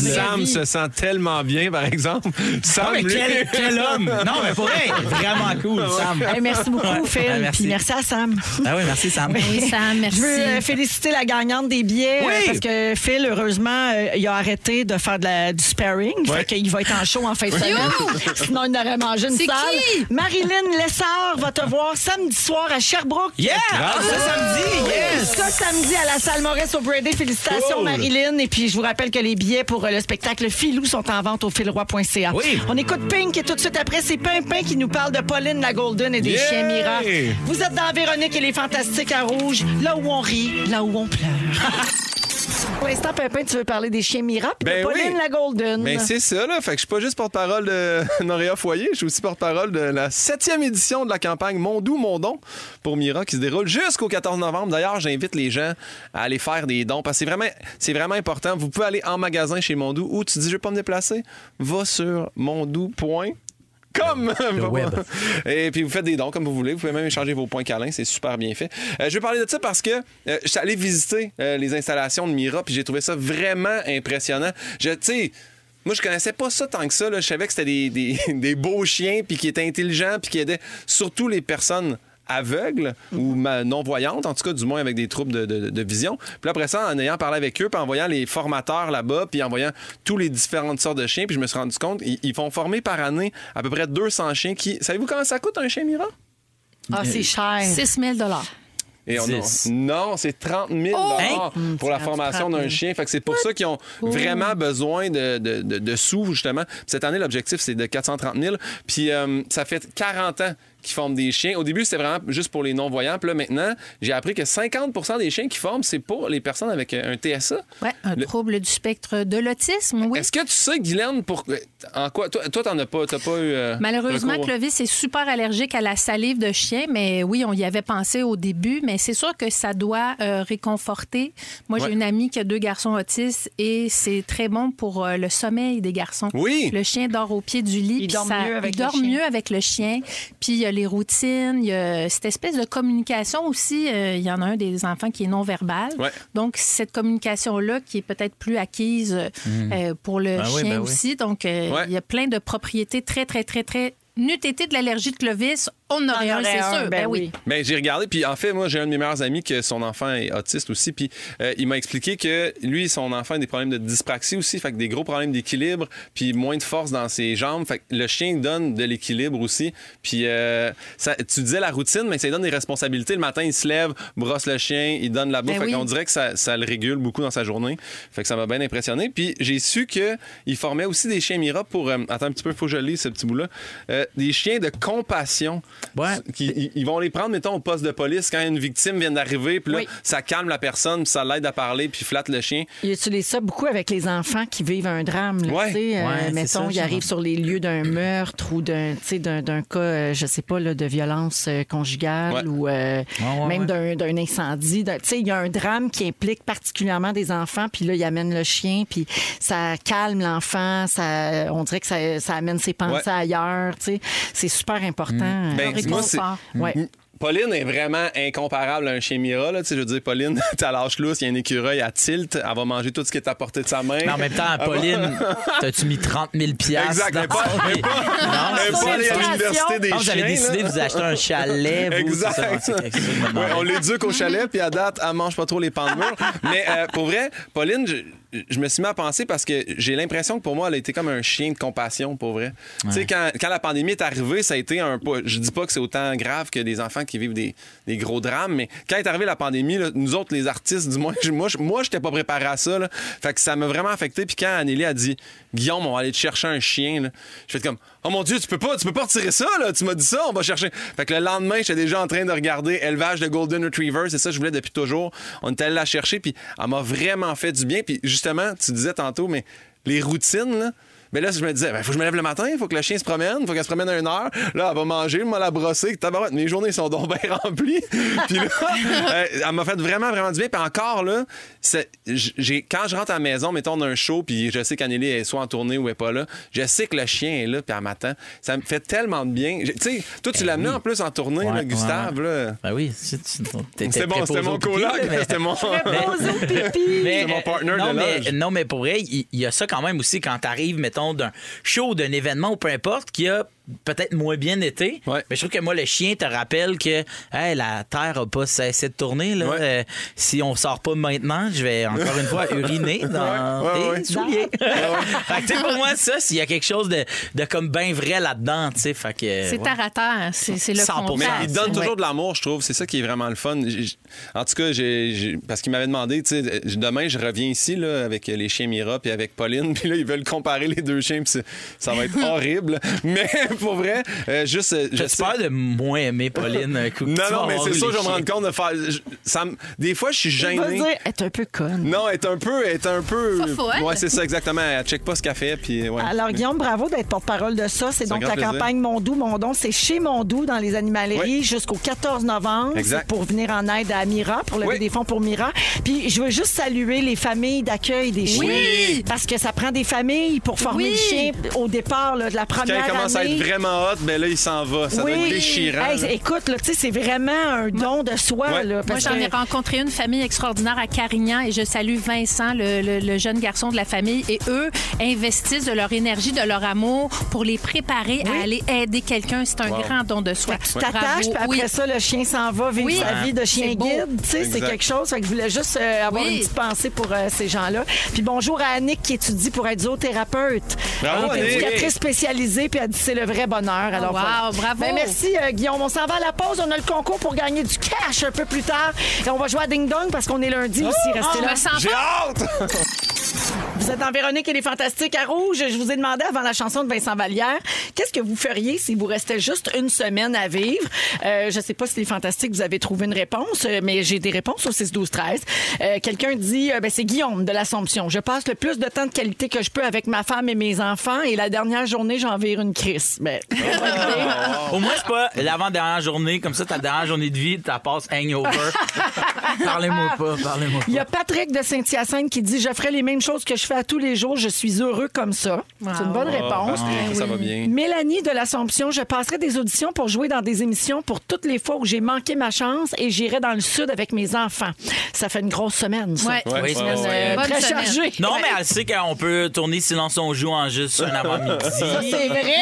Sam vie. se sent tellement bien, par exemple. Sam, Ah, mais quel, quel homme! Non, mais pour vrai, vraiment cool, Sam. Hey, merci beaucoup, Ouais. Phil. Ah, merci. Puis merci à Sam. Ah oui, merci, Sam. Oui, Sam, merci. Je veux euh, féliciter la gagnante des billets Oui. parce que Phil, heureusement, euh, il a arrêté de faire de la- du sparring. Ouais. Fait qu'il va être en show en fin de semaine. Sinon, il aurait mangé une C'est salle. qui? Marilyn Lessard va te voir samedi soir à Sherbrooke. Yeah! Ah, ça, samedi, yes! Ça, samedi à la salle Maurice au Brady. Félicitations, Cool. Marilyn. Et puis, je vous rappelle que les billets pour euh, le spectacle Filou sont en vente au filroi.ca. Oui. On écoute Pink et tout de suite après, c'est Pimpin qui nous parle de Pauline la Golden et des Yeah! chiens Mira. Vous êtes dans Véronique et les Fantastiques à Rouge, là où on rit, là où on pleure. Pour l'instant, Pimpin, tu veux parler des chiens Mira puis Ben de Pauline oui. la Golden. Ben c'est ça, là. Fait que je suis pas juste porte-parole de Noréa Foyer, je suis aussi porte-parole de la septième édition de la campagne Mon Doux, Mon Don pour Mira qui se déroule jusqu'au 14 novembre. D'ailleurs, j'invite les gens à aller faire des dons parce que c'est vraiment, c'est vraiment important. Vous pouvez aller en magasin chez Mondou ou tu dis je vais pas me déplacer, va sur mondou.com. web. Et puis vous faites des dons comme vous voulez. Vous pouvez même échanger vos points câlins. C'est super bien fait. Euh, je vais parler de ça parce que euh, je suis allé visiter euh, les installations de Mira puis j'ai trouvé ça vraiment impressionnant. Je, tu sais, moi, je connaissais pas ça tant que ça. là. Je savais que c'était des, des- des beaux chiens puis qui étaient intelligents puis qui aidaient surtout les personnes aveugles ou ma- non-voyantes, en tout cas, du moins avec des troubles de, de- de vision. Puis après ça, en ayant parlé avec eux, puis en voyant les formateurs là-bas, puis en voyant tous les différentes sortes de chiens, puis je me suis rendu compte, ils, ils font former par année à peu près 200 chiens qui... Savez-vous comment ça coûte un chien Mira? Ah, c'est cher. 6 000 Et on a- non, c'est 30 000 Hein? pour la formation rendu 30 d'un 000. chien. Fait que c'est pour ça qu'ils ont vraiment besoin de, de- de- de sous, justement. Cette année, l'objectif, c'est de 430 000. Puis euh, ça fait 40 ans qu'ils forment des chiens. Au début, c'était vraiment juste pour les non-voyants. Puis là, maintenant, j'ai appris que 50 des chiens qui forment, c'est pour les personnes avec un TSA. Ouais, un Le- trouble du spectre de l'autisme, oui. Est-ce que tu sais, Guylaine, pour... en quoi... Toi, toi, t'en as pas, t'as pas eu... euh, Malheureusement, recours? Clovis est super allergique à la salive de chien, mais oui, on y avait pensé au début, mais c'est sûr que ça doit euh, réconforter. Moi, Ouais. j'ai une amie qui a deux garçons autistes et c'est très bon pour euh, le sommeil des garçons. Oui. Le chien dort au pied du lit. Il puis dort ça- mieux avec il le dort chien. mieux avec le chien. Puis il y a les routines, il y a cette espèce de communication aussi. euh, il y en a un des enfants qui est non-verbal. Ouais. Donc, cette communication-là qui est peut-être plus acquise euh, euh, pour le Ben oui, chien ben oui. aussi. Donc, Ouais. il y a plein de propriétés très, très, très, très. N'eût été de l'allergie de Clovis, on en aurait un, aurait c'est un, sûr. ben Ben oui. Ben, j'ai regardé, puis en fait, moi, j'ai un de mes meilleurs amis que son enfant est autiste aussi, puis euh, il m'a expliqué que lui, son enfant a des problèmes de dyspraxie aussi, fait que des gros problèmes d'équilibre, puis moins de force dans ses jambes, fait que le chien donne de l'équilibre aussi, puis euh, ça- tu disais la routine, mais ça lui donne des responsabilités. Le matin, il se lève, brosse le chien, il donne la bouffe, Ben fait oui. qu'on dirait que ça, ça le régule beaucoup dans sa journée, fait que ça m'a bien impressionné. Puis j'ai su qu'il formait aussi des chiens Mira pour, euh, attends un petit peu, faut que je lise ce petit bout-là, Euh, des chiens de compassion. Ouais. qui- ils, ils vont les prendre, mettons, au poste de police quand une victime vient d'arriver, puis là, Oui. ça calme la personne, puis ça l'aide à parler, puis flatte le chien. Il utilise ça beaucoup avec les enfants qui vivent un drame. là, Ouais. tu sais, euh, mettons, ça, ils arrivent sur les lieux d'un meurtre ou d'un, tu sais, d'un, d'un cas, euh, je sais pas, là, de violence euh, conjugale Ouais. ou euh, ouais, même ouais. d'un, d'un incendie. d'un- Tu sais, il y a un drame qui implique particulièrement des enfants, puis là, il amène le chien, puis ça calme l'enfant, ça, on dirait que ça, ça amène ses pensées Ouais. ailleurs. tu sais. C'est super important. euh, Ben, Un moi, c'est- réconfort. ouais. M- Pauline est vraiment incomparable à un chien Mira. Là. Tu sais, Je veux dire, Pauline, t'as l'âge lousse, il y a un écureuil à tilt, elle va manger tout ce qui est à portée de sa main. Mais en même temps, Pauline, t'as-tu mis 30 000 piastres Exact, dans pas- Non, c'est pas à l'université des vous avez chiens. décidé là. de vous acheter un chalet, vous. Exact. ça, on l'éduque au chalet, puis à date, elle mange pas trop les pans de mur. Mais euh, pour vrai, Pauline, je, je me suis mis à penser parce que j'ai l'impression que pour moi, elle a été comme un chien de compassion, pour vrai. Tu sais, quand, quand la pandémie est arrivée, ça a été un peu. Je dis pas que c'est autant grave que des enfants qui vivent des, des gros drames, mais quand est arrivée la pandémie, là, nous autres, les artistes, du moins, je- moi, je- moi, j'étais pas préparé à ça. Là. Fait que ça m'a vraiment affecté. Puis quand Anneli a dit, Guillaume, on va aller te chercher un chien, là, j'ai fait comme, oh mon Dieu, tu peux pas, tu pas retirer ça, là. Tu m'as dit ça, on va chercher. Fait que le lendemain, j'étais déjà en train de regarder élevage de Golden Retriever. C'est ça je voulais depuis toujours. On était allé la chercher, puis elle m'a vraiment fait du bien. Puis justement, tu disais tantôt, mais les routines, là. Mais là, je me disais, il faut que je me lève le matin, il faut que le chien se promène, il faut qu'elle se promène à une heure. Là, elle va manger, moi, la brosser. Tabarouette, mes journées sont donc bien remplies. Puis là, euh, elle m'a fait vraiment, vraiment du bien. Puis encore, là, c'est- j'ai, quand je rentre à la maison, mettons, d'un show, puis je sais qu'Anneli est soit en tournée ou elle est pas là, je sais que le chien est là, puis elle m'attend. Ça me fait tellement de bien. Tu sais, toi, tu l'as amené en plus en tournée, Ouais, là, ouais, Gustave. là. Ben oui, C'était bon, c'était mon coloc, c'était mon. C'est mon partner non, de mais, non, mais pour vrai, il il y, a ça quand même aussi quand t'arrives, mettons, d'un show, d'un événement ou peu importe, qui a peut-être moins bien été. Ouais. Mais je trouve que moi, le chien te rappelle que hey, la Terre a pas cessé de tourner. Là. Ouais. Euh, si on sort pas maintenant, je vais encore une fois uriner dans Ouais, tes souliers. fait que, pour moi, ça, s'il y a quelque chose de, de comme bien vrai là-dedans, tu sais, fait que... C'est ouais. terre à terre. C'est c'est le 100%. Mais il donne toujours Ouais. de l'amour, je trouve. C'est ça qui est vraiment le fun. En tout cas, parce qu'il m'avait demandé, tu sais, demain, je reviens ici là, avec les chiens Mira puis avec Pauline. Puis là, ils veulent comparer les deux chiens. Puis ça va être horrible. Mais pour vrai, euh, juste. euh, J'ai peur de moins aimer Pauline un coup. que Non, non, mais c'est ça, je vais me rendre compte de faire. je- ça me- des fois, je suis Il va gêné. dire, est un peu conne. Non, elle est un peu. Elle est un peu. Fofolle. Ouais, c'est ça, exactement. Elle check pas ce qu'elle fait. Puis, ouais. Alors, Guillaume, bravo d'être porte-parole de ça. C'est un donc grand la plaisir. campagne Mondou. Mondon, c'est chez Mondou dans les animaleries Oui. jusqu'au 14 novembre. Exact. C'est pour venir en aide à Mira, pour lever Oui. des fonds pour Mira. Puis, je veux juste saluer les familles d'accueil des chiens. Oui. Parce que ça prend des familles pour former Oui. le chien au départ là, de la Quand première elle commence à année. Vraiment hot, ben là, il s'en va. Ça doit être déchirant. Hey, là. écoute, là, tu sais, c'est vraiment un don de soi. Ouais. Là, Moi, j'en ai rencontré une famille extraordinaire à Carignan et je salue Vincent, le, le- le jeune garçon de la famille. Et eux investissent de leur énergie, de leur amour pour les préparer à aller aider quelqu'un. C'est un Wow. grand don de soi. Tu t'attaches, puis après Oui. ça, le chien s'en va vivre Oui. sa vie de chien C'est beau. guide. Tu sais, c'est quelque chose. Fait que je voulais juste euh, avoir Oui. une petite pensée pour euh, ces gens-là. Puis bonjour à Annick qui étudie pour être zoothérapeute. Bravo, Elle est éducatrice spécialisée, puis elle dit c'est le vrai bonheur. Alors, wow, voilà. bravo. Ben, merci, euh, Guillaume. On s'en va à la pause. On a le concours pour gagner du cash un peu plus tard. Et on va jouer à Ding Dong parce qu'on est lundi aussi. Oh, Restez là. J'ai hâte! Vous êtes en Véronique et les Fantastiques à Rouge. Je vous ai demandé avant la chanson de Vincent Vallière, qu'est-ce que vous feriez si vous restait juste une semaine à vivre? Euh, je sais pas si les Fantastiques, vous avez trouvé une réponse, euh, mais j'ai des réponses au 6-12-13. Euh, Quelqu'un dit, euh, ben, c'est Guillaume de l'Assomption. Je passe le plus de temps de qualité que je peux avec ma femme et mes enfants et la dernière journée, j'en vire une crise. Ben, Au moins, c'est pas l'avant-dernière journée, comme ça, ta dernière journée de vie, ta passe hangover. parlez-moi pas, parlez-moi Il y pas. a Patrick de Saint-Hyacinthe qui dit, je ferai les mêmes choses que je fais à tous les jours. Je suis heureux comme ça. C'est une bonne réponse. Ah, ça va bien. Mélanie de l'Assomption, je passerai des auditions pour jouer dans des émissions pour toutes les fois où j'ai manqué ma chance et j'irai dans le sud avec mes enfants. Ça fait une grosse semaine, ça. Ouais. Oui, c'est ouais, ouais. Très semaine. chargé. Non, mais elle sait qu'on peut tourner Silence on joue en juste un avant-midi. C'est vrai.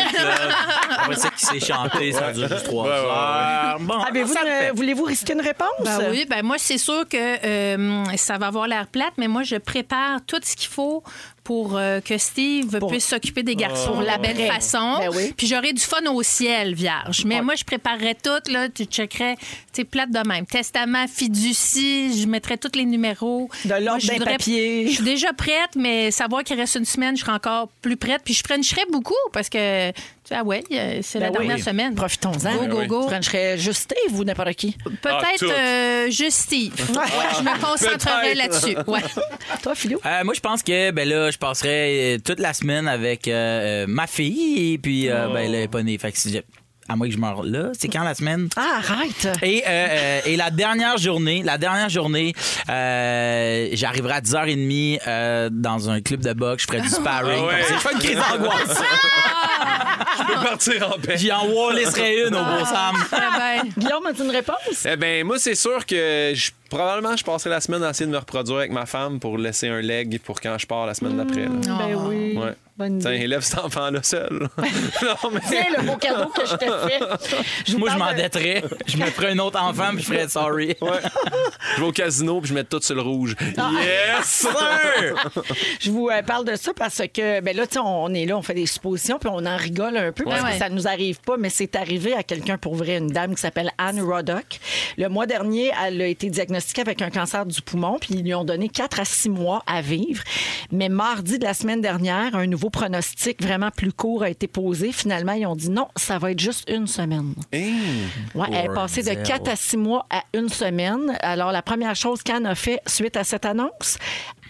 Après ça, qui s'est chanté, ça dure juste trois heures. Bon, Avez-vous ça le une- fait. Voulez-vous risquer une réponse? Ben oui, ben moi, c'est sûr que euh, ça va avoir l'air plate, mais moi, je prépare tout ce qu'il faut pour euh, que Steve Pour- puisse s'occuper des garçons Pour de la belle façon. Ben oui. Puis j'aurai du fun au ciel, vierge. Mais moi, je préparerais tout, là, tu checkerais, tu sais, plate de même. Testament, fiducie, je mettrais tous les numéros. De l'ordre Moi, je d'un voudrais- papier. Je suis déjà prête, mais savoir qu'il reste une semaine, je serai encore plus prête. Puis je frencherais beaucoup parce que Ah ouais, c'est Ben la oui. dernière semaine. Profitons-en. Go, go, go. Frencherais juste Steve ou n'importe qui? Ah, Peut-être tout. euh, juste Steve. Je me concentrerai là-dessus. Ouais. Toi, Philou? Euh, moi, je pense que ben là, je passerais euh, toute la semaine avec euh, ma fille et puis euh, ben elle est pas née. Fait que si j'ai- à moins que je meure là, c'est quand la semaine? Ah, arrête! Et, euh, euh, et la dernière journée, la dernière journée, euh, j'arriverai à 10h30 euh, dans un club de boxe, je ferai du sparring. Ah ouais. Comme ça, Je fais une crise d'angoisse. Je peux partir en paix. J'y en une au beau Sam. Ah ben, Guillaume, as-tu une réponse? Eh ben moi, c'est sûr que je, probablement je passerai la semaine à essayer de me reproduire avec ma femme pour laisser un leg pour quand je pars la semaine d'après. là. Ben oui. Ouais. Bonne Tiens, idée. élève cet enfant-là seul. non, mais... Tiens, le beau cadeau que je t'ai fait. vous Moi, je parle de- m'endetterais. Je me ferais un autre enfant puis je ferais sorry. Ouais. Je vais au casino puis je mets tout sur le rouge. Yes! Sir! Je vous euh, parle de ça parce que, ben là, tu sais, on on est là, on fait des suppositions, puis on en rigole un peu parce Ouais. que ça nous arrive pas, mais c'est arrivé à quelqu'un pour vrai, une dame qui s'appelle Anne Roddock. Le mois dernier, elle a été diagnostiquée avec un cancer du poumon, puis ils lui ont donné 4 à 6 mois à vivre. Mais mardi de la semaine dernière, un nouveau pronostic vraiment plus court a été posé. Finalement, ils ont dit non, ça va être juste une semaine. Hey. Ouais, elle est passée de Zéro. 4 à 6 mois à une semaine. Alors, la première chose qu'Anne a fait suite à cette annonce,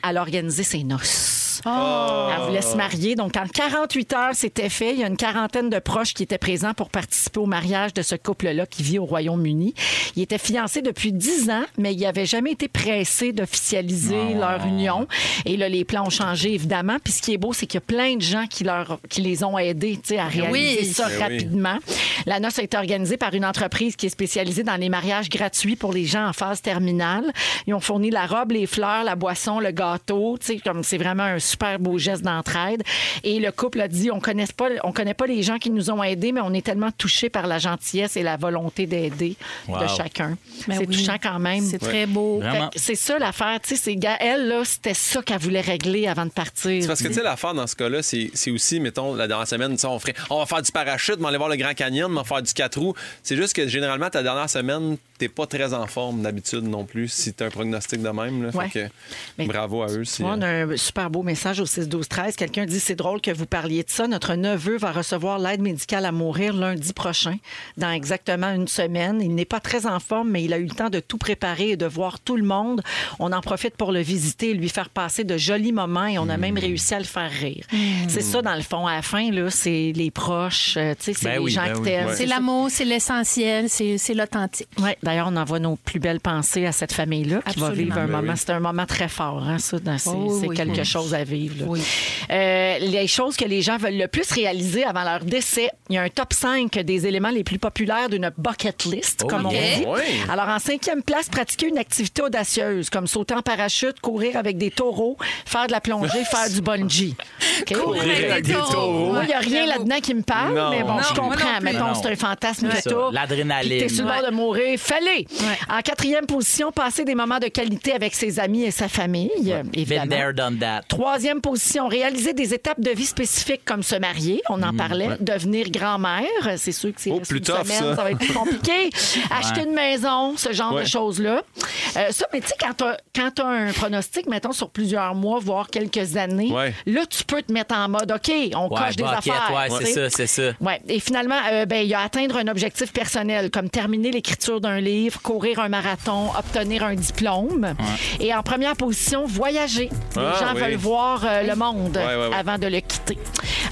elle a organisé ses noces. Elle voulait se marier. Donc, en 48 heures, c'était fait. Il y a une quarantaine de proches qui étaient présents pour participer au mariage de ce couple-là qui vit au Royaume-Uni. Ils étaient fiancés depuis 10 ans, mais ils n'avaient jamais été pressés d'officialiser leur union. Et là, les plans ont changé, évidemment. Puis ce qui est beau, c'est qu'il y a plein de gens qui, leur, qui les ont aidés à réaliser Oui. ça Ben oui. rapidement. La noce a été organisée par une entreprise qui est spécialisée dans les mariages gratuits pour les gens en phase terminale. Ils ont fourni la robe, les fleurs, la boisson, le gâteau. C'est vraiment un super beau geste d'entraide. Et le couple a dit on connaît pas, on connaît pas les gens qui nous ont aidés, mais on est tellement touchés par la gentillesse et la volonté d'aider de chacun. Ben c'est oui. touchant quand même. c'est très beau. C'est ça l'affaire, tu sais, elle là, c'était ça qu'elle voulait régler avant de partir. C'est parce que, tu sais, l'affaire dans ce cas-là, c'est c'est aussi, mettons, la dernière semaine, tu on, ferait, on va faire du parachute, on va aller voir le Grand Canyon, on va faire du 4 roues. C'est juste que généralement, ta dernière semaine, t'es pas très en forme d'habitude non plus si t'as un prognostic de même. Là. Ouais. Fait que, Mais- bravo à eux. Si, on a un super beau message au 6 12 13 Quelqu'un dit c'est drôle que vous parliez de ça. Notre neveu va recevoir l'aide médicale à mourir lundi prochain, dans exactement une semaine. Il n'est pas très en forme, mais il a eu le temps de tout préparer et de voir tout le monde. On en profite pour le visiter et lui faire passer de jolis moments et on a Hmm. même réussi à le faire rire. C'est ça, dans le fond. À la fin, là, c'est les proches, euh, tu sais, c'est Ben les oui, gens ben qui oui. t'aiment. Ouais. C'est l'amour, c'est l'essentiel, c'est c'est l'authentique. Ouais, D'ailleurs, on envoie nos plus belles pensées à cette famille-là qui va vivre un Ben moment. oui. C'est un moment très fort, hein, ça. dans- C'est Oh, quelque Oui. chose à vivre. là. Oui. Euh, les choses que les gens veulent le plus réaliser avant leur décès, il y a un top 5 des éléments les plus populaires d'une bucket list, comme OK. on dit. Ouais. Alors, en cinquième place, pratiquer une activité audacieuse, comme sauter en parachute, courir avec des taureaux, faire de la plongée, faire du bungee. Courir avec des taureaux. Moi, il n'y a rien là-dedans qui me parle, Non. mais bon, Non, je comprends. Mettons, c'est un fantasme Ça, t'as. l'adrénaline. T'es sur le Ouais. bord de mourir, fallait. Ouais. En quatrième position, passer des moments de qualité avec ses amis et sa famille, Been évidemment. there, done that. Troisième position, réaliser des étapes de vie spécifiques comme se marier, on en parlait, devenir grand-mère, c'est sûr que c'est Oh, plus une tough, semaine, ça. va être plus compliqué. Acheter une maison, ce genre Ouais. de choses-là. Euh, ça, mais tu sais, quand t'as quand t'as un pronostic, mettons, sur plusieurs mois, voire quelques années, Ouais. là, tu peux te mettre en mode, OK, on Ouais, coche des bucket, affaires. ouais, tu c'est ça, c'est ça. Ouais. Et finalement, euh, ben, il y a atteindre un objectif personnel, comme terminer l'écriture d'un livre, courir un marathon, obtenir un diplôme. Et en première position, voyager. Les Ah, gens oui. veulent voir euh, le monde Ouais, ouais, ouais. avant de le quitter.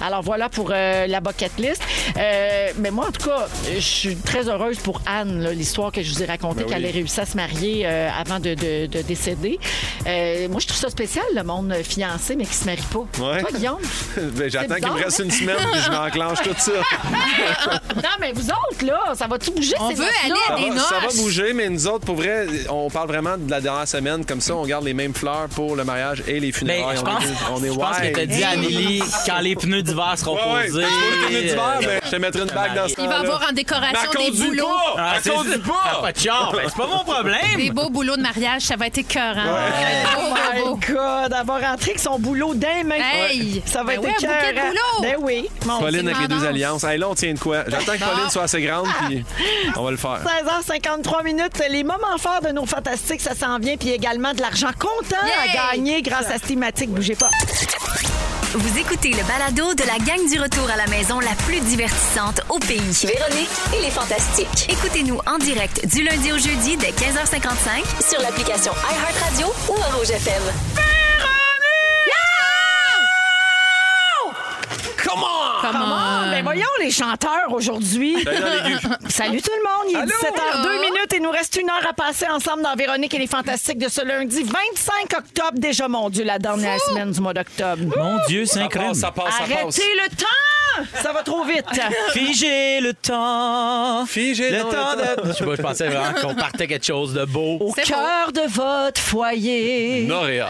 Alors voilà pour euh, la bucket list. Euh, mais moi, en tout cas, je suis très heureuse pour Anne, l'histoire que je vous ai racontée, Ben qu'elle oui. ait réussi à se marier euh, avant de, de- de décéder. Euh, moi, je trouve ça spécial, le monde fiancé, mais qui se marie pas. Ouais. Toi, Guillaume? ben, J'attends qu'il me reste hein? une semaine puis je m'enclenche tout ça. non, mais vous autres, là, ça va tout bouger, On ces veut aller à Ça des va, ça va bouger, mais nous autres, pour vrai, on parle vraiment de la dernière semaine. Comme ça, on garde les mêmes fleurs pour le mariage et les Mais funérailles. je pense, on est je pense que t'as dit à Amélie, quand les pneus d'hiver seront Ouais, posés. je peux le tenir d'hiver, mais je te mettrai une bague dans ce Il va avoir en Mais décoration à des cause du boulots. pas! Ah, À c'est du Ah, pas! pas de char, ben, c'est pas mon problème. Des beaux boulots de mariage, ça va être écœurant. Oh my beau. God, d'avoir rentré avec son boulot d'un main. Hey! Ça va Ben être oui, un bouquet de boulot. Ben oui. Mon Pauline avec les deux alliances. Hey, là, on tient de quoi? J'attends que Pauline soit assez grande, puis on va le faire. 16h53 minutes. Les moments forts de nos fantastiques, ça s'en vient. Puis également de l'argent comptant Yay! à gagner grâce à Stimatic. Bougez pas. Vous écoutez le balado de la gang du retour à la maison la plus divertissante au pays. Véronique et les Fantastiques. Écoutez-nous en direct du lundi au jeudi dès 15h55 Sur l'application iHeartRadio ou à Rouge FM. Come on! Comment? Ben voyons les chanteurs aujourd'hui. Salut tout le monde, il est Allô? 17h02 minutes et nous reste une heure à passer ensemble dans Véronique et les Fantastiques de ce lundi 25 octobre. Déjà, mon Dieu, la dernière semaine du mois d'octobre. Mon Dieu, c'est Ça incroyable. passe, ça passe, ça passe. Arrêtez le temps! Ça va trop vite. Figez le temps. Figez le temps temps. de. Je sais pas, je pensais vraiment qu'on partait quelque chose de beau. Au cœur de votre foyer. Noréa.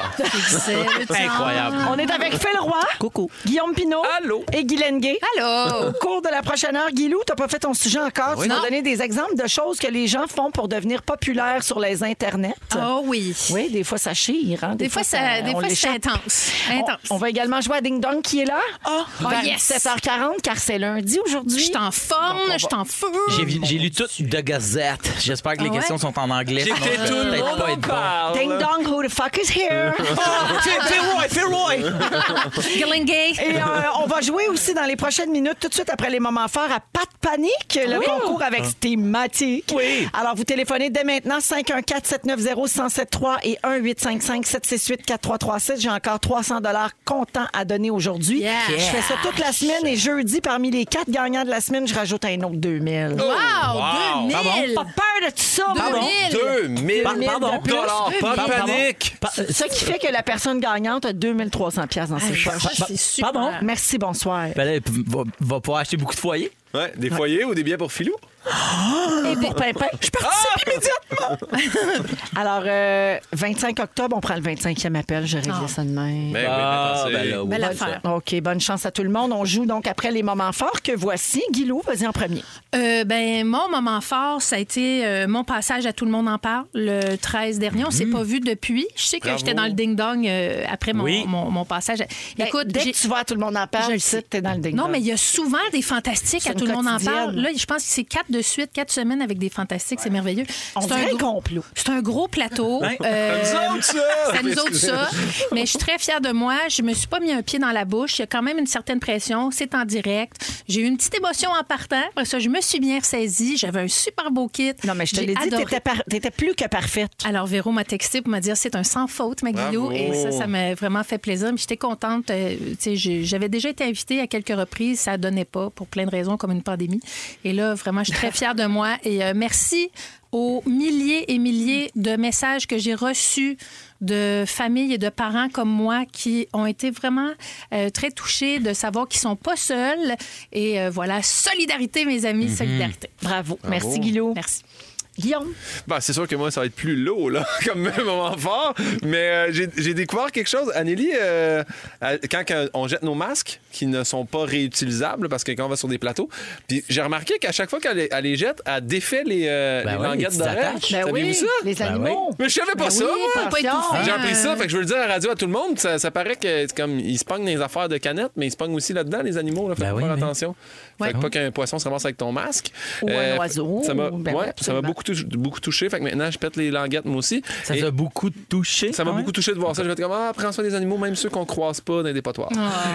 Incroyable. On est avec Phil Roy, Coucou. Guillaume Pinot Allô? et Guylaine Gay. Allô? Au cours de la prochaine heure, Guilou, t'as pas fait ton sujet encore. Tu vas Non. donner des exemples de choses que les gens font pour devenir populaires sur les internets. Oh oui. Oui, des fois ça chire. Hein? Des fois, ça, des on fois c'est intense. On, Intense. on va également jouer à Ding Dong qui est là. Oh, Vers yes. 17h40 car c'est lundi aujourd'hui. Je suis en forme, je suis en feu. J'ai lu tout de Gazette. J'espère que les ouais? questions sont en anglais. J'étais tout le monde pas être bon. Ding Dong, who the fuck is here? Phil Roy, Phil Roy. Et euh, on va jouer aussi dans les prochaines minutes, tout de suite après les moments forts, à Pas de panique, le concours avec thématique. Oui. Alors, vous téléphonez dès maintenant 514-790-1073 et 1-855-768-4337. J'ai encore 300 comptant à donner aujourd'hui. Yeah. Je fais ça toute la semaine et jeudi, parmi les quatre gagnants de la semaine, je rajoute un autre 2000. Wow, wow. 2000. Pas peur de tout ça. Pardon? pardon. 2000. 2000 Pardon? dollars. Pas de Pardon? panique. Ce qui fait que la personne gagnante a 2300 pièces dans ses Ah, poches. c'est super. Pardon? Merci, bonsoir. Ben là, va, va pouvoir acheter beaucoup de foyers. Ouais, des foyers ou des billets pour Filou? Et pour Pimpin, je participe immédiatement. Alors, euh, 25 octobre, on prend le 25e appel. Je règle ça de même. Ben Ah, oui, ben ben là, oui. Belle affaire. OK, bonne chance à tout le monde. On joue donc après les moments forts que voici. Guilou, vas-y en premier. Euh, ben, mon moment fort, ça a été euh, mon passage à Tout le monde en parle le 13 dernier. On s'est pas vu depuis. Je sais que Bravo. j'étais dans le ding-dong euh, après mon, Oui. mon, mon passage. Écoute, dès j'ai- que tu vois, tout le monde en Je parle, le ici, sais. t'es dans le ding Non, mais il y a souvent des fantastiques à une tout le monde en parle. Là, je pense que c'est quatre de suite, quatre semaines avec des fantastiques, c'est merveilleux. On C'est un gros- complot. C'est un gros plateau. Euh, nous autres, ça! À nous autres, ça. Mais je suis très fière de moi. Je me suis pas mis un pied dans la bouche. Il y a quand même une certaine pression. C'est en direct. J'ai eu une petite émotion en partant. Après ça, je me suis bien ressaisie. J'avais un super beau kit. Non, mais je te l'ai dit, t'étais par- t'étais plus que parfaite. Alors, Véro m'a texté pour me dire c'est un sans faute, Maguillou. Et ça, ça m'a vraiment fait plaisir. Mais j'étais contente. Euh, tu sais, j'ai- J'avais déjà été invitée à quelques reprises. Ça donnait pas pour plein de raisons, comme une pandémie. Et là, vraiment, je suis très fière de moi. Et euh, merci aux milliers et milliers de messages que j'ai reçus de familles et de parents comme moi qui ont été vraiment euh, très touchés de savoir qu'ils sont pas seuls. Et euh, voilà, solidarité, mes amis, solidarité. Bravo. Merci, Guilou. Merci. Guillaume? Ben, c'est sûr que moi, ça va être plus lourd, là, comme moment fort. Mais euh, j'ai- découvert quelque chose. Anneli, euh, euh, quand euh, on jette nos masques, qui ne sont pas réutilisables, parce que quand on va sur des plateaux, puis j'ai remarqué qu'à chaque fois qu'elle les, elle les jette, elle défait les, euh, Ben les les languettes d'oreille. Ben oui, ça? les Ben animaux. Mais je savais pas Ben ça, oui, moi. J'ai appris Euh, ça, fait que je veux le dire à la radio à tout le monde. Ça, ça paraît que comme ils se pognent dans les affaires de canettes, mais ils se pognent aussi là-dedans, les animaux. Là, fait Ben faut oui, faire oui. attention. Ouais. Fait que pas qu'un poisson se ramasse avec ton masque. Ou un oiseau. Ça m'a Ben ouais, oui, beaucoup, touché, beaucoup touché. Fait que maintenant, je pète les languettes, moi aussi. Ça t'a beaucoup touché. ça m'a beaucoup touché de voir ça. Je vais être comme, ah, prends soin des animaux, même ceux qu'on croise pas dans les dépotoirs.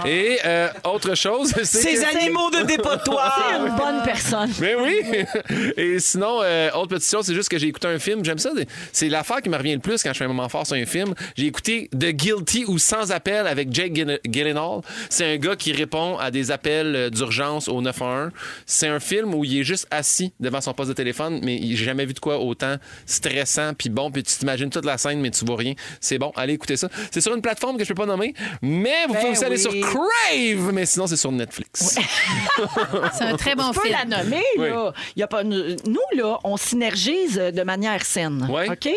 Et euh, autre chose, c'est Ces que- animaux de dépotoir! Une bonne personne. mais oui! Et sinon, euh, autre petite chose, c'est juste que j'ai écouté un film. J'aime ça. C'est l'affaire qui me revient le plus quand je fais un moment fort sur un film. J'ai écouté The Guilty ou Sans appel avec Jake Gyllen- Gyllenhaal. C'est un gars qui répond à des appels euh, d'urgence au 911. C'est un film où il est juste assis devant son poste de téléphone, mais j'ai jamais vu de quoi autant stressant puis bon. Puis tu t'imagines toute la scène, mais tu vois rien. C'est bon, allez écouter ça. C'est sur une plateforme que je peux pas nommer, mais vous Ben pouvez aussi aller sur Crave, mais sinon c'est sur Netflix. C'est un très bon Tu peux film. la nommer, là. Il Y a pas, nous, là, on synergise de manière saine. OK?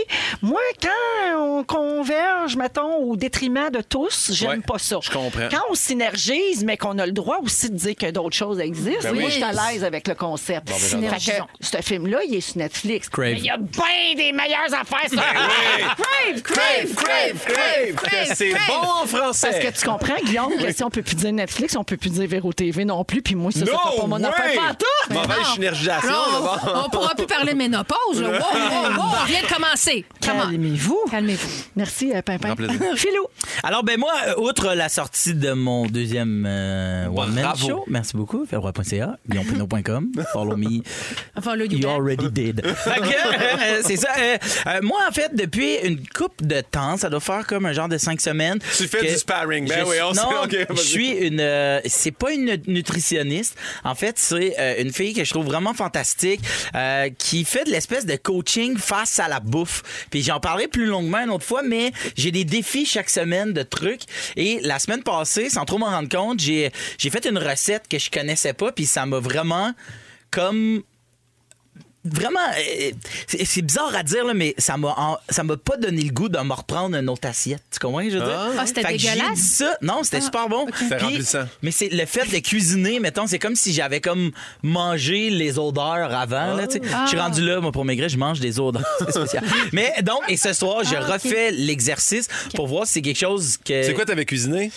Moi, quand on converge, mettons, au détriment de tous, j'aime Ouais, pas ça. je comprends. Quand on synergise, mais qu'on a le droit aussi de dire que d'autres choses existent, Ben moi, oui. je suis à l'aise avec le concept. ben, fait j'adore. que ce film-là, il est sur Netflix. Netflix. Crave. Il y a bien des meilleures affaires sur Crave, crave, crave, crave, Que C'est bon en français. Parce que tu comprends, Guillaume, que si on peut plus dire Netflix, on peut plus dire Véro TV non plus, puis moi, ça, c'est No pas mon affaire pantoute. Mauvaise non. synergisation. On pourra plus parler de ménopause. Là. Wow, wow, wow, on vient de commencer. Calmez-vous. Calmez-vous. Merci, euh, Pimpin. Philou. Alors, ben moi, euh, outre la sortie de mon deuxième euh, Bravo. show, merci beaucoup, felroy.ca, guillaumepinot.com, follow me, you already did. Que, euh, c'est ça. euh, euh, moi, en fait, depuis une couple de temps, ça doit faire comme un genre de cinq semaines. Tu fais du sparring. Ben je- oui, on non, sait. OK, je suis une. euh, c'est pas une nutritionniste. En fait, c'est euh, une fille que je trouve vraiment fantastique euh, qui fait de l'espèce de coaching face à la bouffe. Puis j'en parlerai plus longuement une autre fois, mais j'ai des défis chaque semaine de trucs. Et la semaine passée, sans trop m'en rendre compte, j'ai j'ai fait une recette que je connaissais pas, puis ça m'a vraiment comme Vraiment, euh, c'est bizarre à dire, là, mais ça m'a en- ça m'a pas donné le goût de me reprendre une autre assiette. Tu comprends je veux dire? Ah, c'était Fait que j'ai dégueulasse? dit ça. Non, c'était super bon. C'était Puis- remplissant. Mais c'est le fait de cuisiner, mettons, c'est comme si j'avais comme mangé les odeurs avant. là, tu sais. Je suis rendu là, moi, pour maigrir, je mange des odeurs. C'est spécial. mais donc, et ce soir, je refais l'exercice pour voir si c'est quelque chose que. C'est quoi t'avais cuisiné?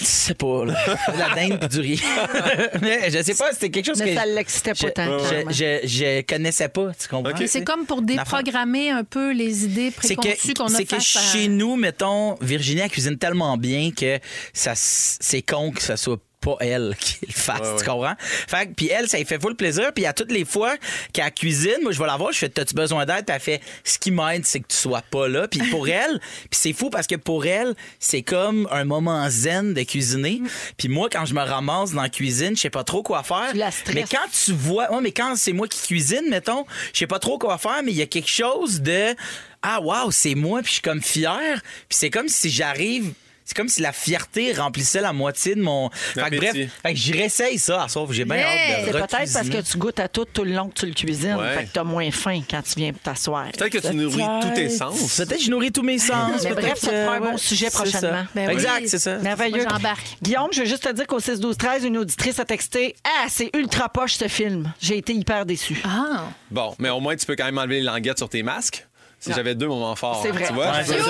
Je sais pas, là. La dinde pis du riz. mais je sais pas, c'était quelque chose Mais que. ça l'excitait pas je, tant, je, je, je connaissais pas, tu comprends? Ok. C'est comme pour déprogrammer un peu les idées préconçues que, qu'on a c'est que à- chez nous, mettons, Virginie, elle cuisine tellement bien que ça, s- c'est con que ça soit pas elle qui le fasse, Ouais, tu comprends? Fait puis elle, ça lui fait full plaisir. Puis à toutes les fois qu'elle cuisine, moi, je vais la voir, je fais, t'as-tu besoin d'aide? Puis elle fait, ce qui m'aide, c'est que tu sois pas là. Puis pour elle, puis c'est fou parce que pour elle, c'est comme un moment zen de cuisiner. Puis moi, quand je me ramasse dans la cuisine, je sais pas trop quoi faire. La. Mais quand tu vois, ouais, mais quand c'est moi qui cuisine, mettons, je sais pas trop quoi faire, mais il y a quelque chose de ah wow, c'est moi, puis je suis comme fier, puis c'est comme si j'arrive. C'est comme si la fierté remplissait la moitié de mon. Fait que bref, fait que je réessaye ça, sauf que j'ai bien hâte de C'est peut-être parce que tu goûtes à tout tout le long que tu le cuisines. Ouais. Fait que t'as moins faim quand tu viens t'asseoir. Peut-être que tu nourris tous tes sens. Peut-être que je nourris tous mes sens. Mais bref, ça te fera un bon sujet prochainement. ça. Ben oui. exact, c'est ça. Merveilleux. J'embarque. Guillaume, je veux juste te dire qu'au 6 12 13 une auditrice a texté Ah, c'est ultra poche ce film. J'ai été hyper déçu. Ah, Bon, mais au moins, tu peux quand même enlever les languettes sur tes masques. Si j'avais deux moments forts. C'est vrai. Tu vois? Ouais, c'est ça.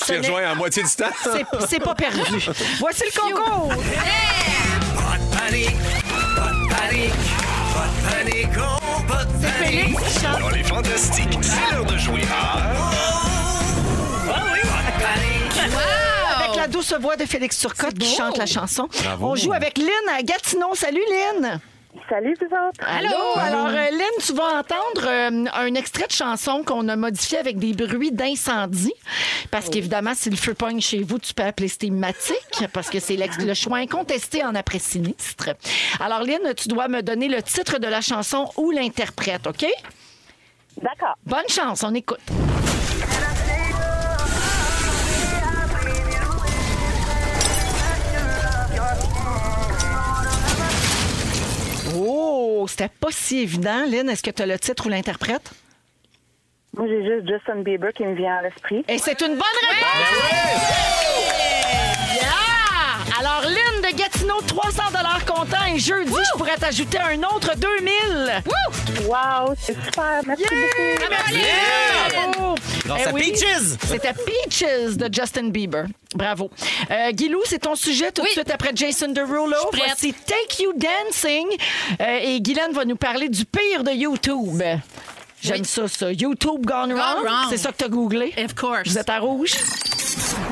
Je t'ai rejoint à moitié du temps. C'est- C'est pas perdu. Voici le concours. C'est Félix qui chante. Dans les fantastiques, c'est l'heure de jouer à... Avec la douce voix de Félix Turcotte qui chante la chanson. Bravo. On joue avec Lynn à Gatineau. Salut Lynn. Salut, vous autres. Allô? Alors euh, Lynn, tu vas entendre euh, un extrait de chanson qu'on a modifié avec des bruits d'incendie. Parce qu'évidemment, si le feu pogne chez vous, tu peux appeler stématique parce que c'est l'ex- le choix incontesté en après-sinistre. Alors Lynn, tu dois me donner le titre de la chanson ou l'interprète, OK? D'accord. Bonne chance, on écoute. Oh, c'était pas si évident. Lynn, est-ce que tu as le titre ou l'interprète? Moi, j'ai juste Justin Bieber qui me vient à l'esprit. Et c'est une bonne réponse! Yeah! Alors, Lynn de Gatineau, 300 comptant. Et jeudi, je pourrais t'ajouter un autre 2000. Wow, c'est super. Merci beaucoup. Bravo! Grâce Eh à oui, Peaches. C'était Peaches de Justin Bieber. Bravo. Euh, Guilou, c'est ton sujet tout de Oui. suite après Jason Derulo. Voici Take You Dancing. Euh, et Guylaine va nous parler du pire de YouTube. J'aime Oui. ça, ça. YouTube Gone Wrong. wrong. C'est ça que t'as googlé? of course. Vous êtes à rouge?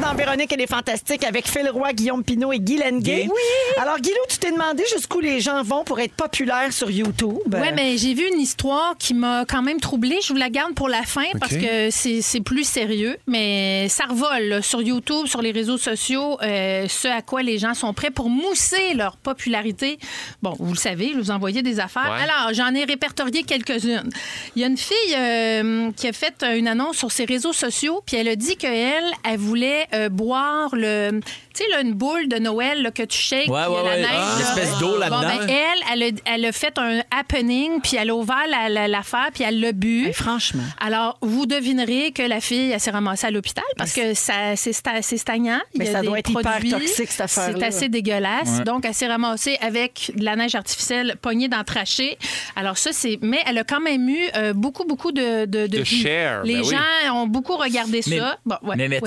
Dans Véronique, elle est fantastique avec Phil Roy, Guillaume Pinot et Guy Lenguet. Oui. Alors, Guilou, tu t'es demandé jusqu'où les gens vont pour être populaires sur YouTube? Oui, mais j'ai vu une histoire qui m'a quand même troublée. Je vous la garde pour la fin parce que c'est c'est plus sérieux. Mais ça revole là, sur YouTube, sur les réseaux sociaux, euh, ce à quoi les gens sont prêts pour mousser leur popularité. Bon, vous le savez, je vous envoyais des affaires. Ouais. Alors, j'en ai répertorié quelques-unes. Il y a une fille euh, qui a fait une annonce sur ses réseaux sociaux, puis elle a dit qu'elle, elle voulait euh, boire le. Tu sais, là, une boule de Noël là, que tu shakes, Ouais, ouais, la ouais. neige. Ah, là. une espèce d'eau là-dedans. Bon, ben, elle, elle a, elle a fait un happening, puis elle a ouvert la- la- l'affaire, puis elle l'a bu. Franchement. Alors, vous devinerez que la fille, elle s'est ramassée à l'hôpital parce que ça, c'est sta- c'est stagnant. Il Mais y a ça des doit être hyper produits. toxique, cette affaire-là. C'est assez dégueulasse. Ouais. Donc, elle s'est ramassée avec de la neige artificielle pognée dans le trachée. Alors, ça, c'est. Mais elle a quand même eu euh, beaucoup, beaucoup de. De, De share, Les ben oui. gens ont beaucoup regardé Mais, ça. Bon, ouais, mais oui.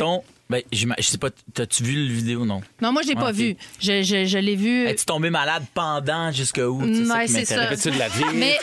Ben, je sais pas, t'as-tu vu le vidéo, non? Non, moi, je l'ai pas vu. Je, je, je l'ai vu. Es-tu tombé malade pendant jusqu'à où? C'est ça Ouais, qui c'est ça. Fais-tu de la vie? Mais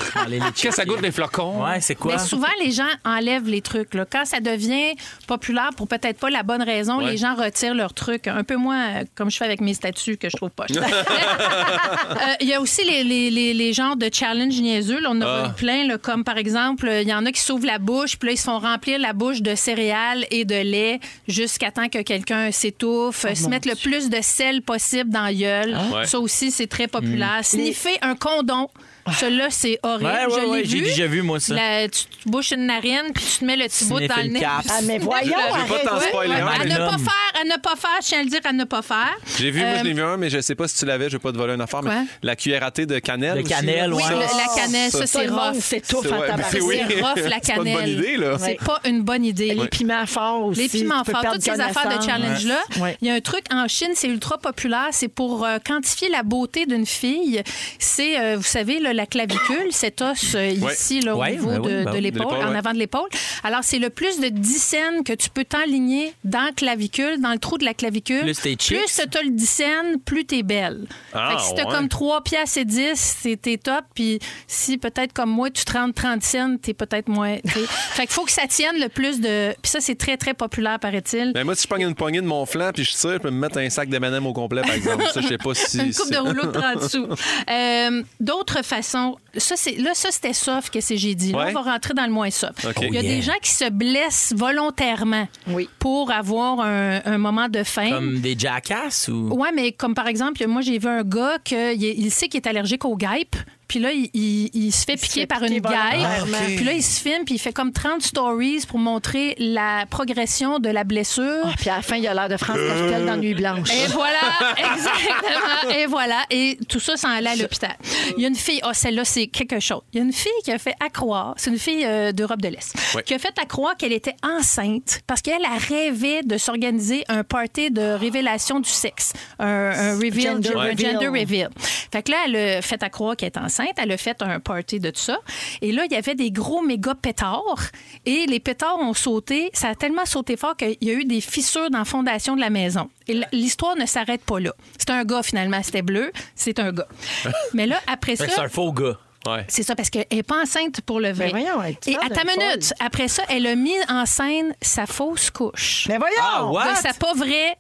Qu'est-ce que ça goûte les flocons? Ouais, c'est quoi? Mais souvent, les gens enlèvent les trucs. là. Quand ça devient populaire pour peut-être pas la bonne raison, Ouais. les gens retirent leurs trucs. Un peu moins euh, comme je fais avec mes statuts que je trouve pas. Il y a aussi les, les, les, les genres de challenge niaiseux. là. on en a Ah. vu plein, là, comme par exemple, il y en a qui s'ouvrent la bouche, puis là, ils se font remplir la bouche de céréales et de lait jusqu'à que quelqu'un s'étouffe, Oh se mettre le plus de sel possible dans la gueule. Ouais. Ça aussi, c'est très populaire. Sniffer un condom. Celui-là, c'est horrible. Ouais, ouais, Je l'ai j'ai vu. déjà vu, moi, ça. La- tu te bouches une narine, puis tu te mets le petit bout Sniffer dans le le nez. cap. Ah, mais voyons, Je veux pas t'en arrête. spoiler Ouais, un. à ne pas faire, à ne pas faire, je tiens à le dire, à ne pas faire. J'ai vu, moi, Euh, je l'ai vu un, mais je sais pas si tu l'avais, je vais pas te voler une affaire, Quoi? mais la cuillère à thé de cannelle. De aussi, cannelle, là. Oui, ouais. le- la cannelle, ça, Tout c'est le monde rough. s'étouffe en ouais, ben oui. C'est rough, la C'est pas une cannelle. bonne idée, là. C'est pas une bonne idée. Les piments forts aussi. Les piments tu peux forts, perdre toutes ces affaires de connaissance. challenge-là. Ouais. Il y a un truc en Chine, c'est ultra populaire. C'est pour euh, quantifier la beauté d'une fille. C'est, euh, vous savez, là, la clavicule, cet os euh, ici, là, au Ouais, niveau ben oui, de, ben de l'épaule, en avant de l'épaule. Alors, c'est le plus de 10 cents que tu peux t'enligner dans la clavicule, dans le trou de la clavicule. Plus t'es. Plus t'as le 10 cents, plus t'es belle. Ah, fait que si t'as ouais. comme 3 piastres et 10, c'est t'es top. Puis si peut-être comme moi, tu te rends 30 cents, t'es peut-être moins. fait qu'il faut que ça tienne le plus de. Puis ça, c'est très, très populaire, paraît-il. Ben, moi, si je pogne une poignée de mon flanc puis je tire, je peux me mettre un sac de M&M au complet, par exemple. Ça, je sais pas si. Une coupe de rouleau de 30 sous. Euh, D'autres façons. Ça, c'est, là, ça, c'était soft que c'est j'ai dit. Là, Ouais. on va rentrer dans le moins soft. OK. Il y a yeah. des gens qui se blessent volontairement Oui. pour avoir un, un moment de faim. Comme des jackasses ou? Ouais, mais comme par exemple, moi, j'ai vu un gars que il, il sait qu'il est allergique aux guêpes. Puis là, il, il- il se fait piquer fait par piquer une guêpe. volontairement. Puis là, il se filme, puis il fait comme 30 stories pour montrer la progression de la blessure. Ah, Puis à la fin, il a l'air de France Castel dans Nuit Blanche. Et voilà, exactement. Et voilà. Et tout ça sans aller à l'hôpital. Il y a une fille, oh, celle-là, c'est quelque chose. Il y a une fille qui a fait accroire, c'est une fille euh, d'Europe de l'Est, qui a fait accroire qu'elle était enceinte parce qu'elle a rêvé de s'organiser un party de révélation du sexe, un, un reveal, Gender un reveal. gender reveal. Fait que là, elle a fait accroire qu'elle est enceinte, elle a fait un party de tout ça. Et là, il y avait des gros méga pétards et les pétards ont sauté. Ça a tellement sauté fort qu'il y a eu des fissures dans la fondation de la maison. Et l'histoire ne s'arrête pas là. C'est un gars finalement, c'était bleu, c'est un gars. Mais là, après ça. c'est un faux gars. Ouais. C'est ça, parce qu'elle n'est pas enceinte pour le vrai. Ben voyons, elle- Et à ta minute, folle. après ça, elle a mis en scène sa fausse couche. Mais voyons! Ah, what? De sa pas vraie.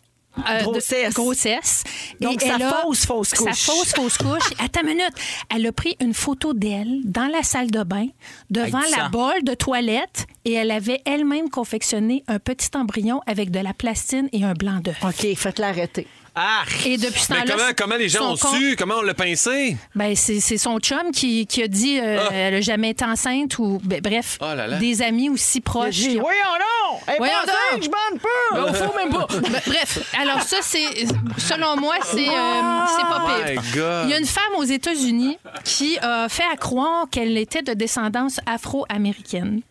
Euh, de- Grossesse. Donc, Et sa a- fausse fausse Sa couche. fausse fausse couche. À ta minute, elle a pris une photo d'elle dans la salle de bain, devant Avec la bolle de toilette, et elle avait elle-même confectionné un petit embryon avec de la plastine et un blanc d'œuf. OK, faites-la arrêter. Ah! Et depuis ce temps-là. comment, comment les gens ont su? Comment on l'a pincé? Ben, c'est son chum qui, qui a dit euh, Ah. elle a jamais été enceinte ou ben, bref, Oh là là. des amis aussi proches. Dit, voyons donc! Elle Voyons pas enceinte, je bande pas! Ben, au fond, même pas. Ben, bref, alors ça, c'est, selon moi, c'est, euh, c'est pas Oh pire. my God. Il y a une femme aux États-Unis qui a fait à croire qu'elle était de descendance afro-américaine.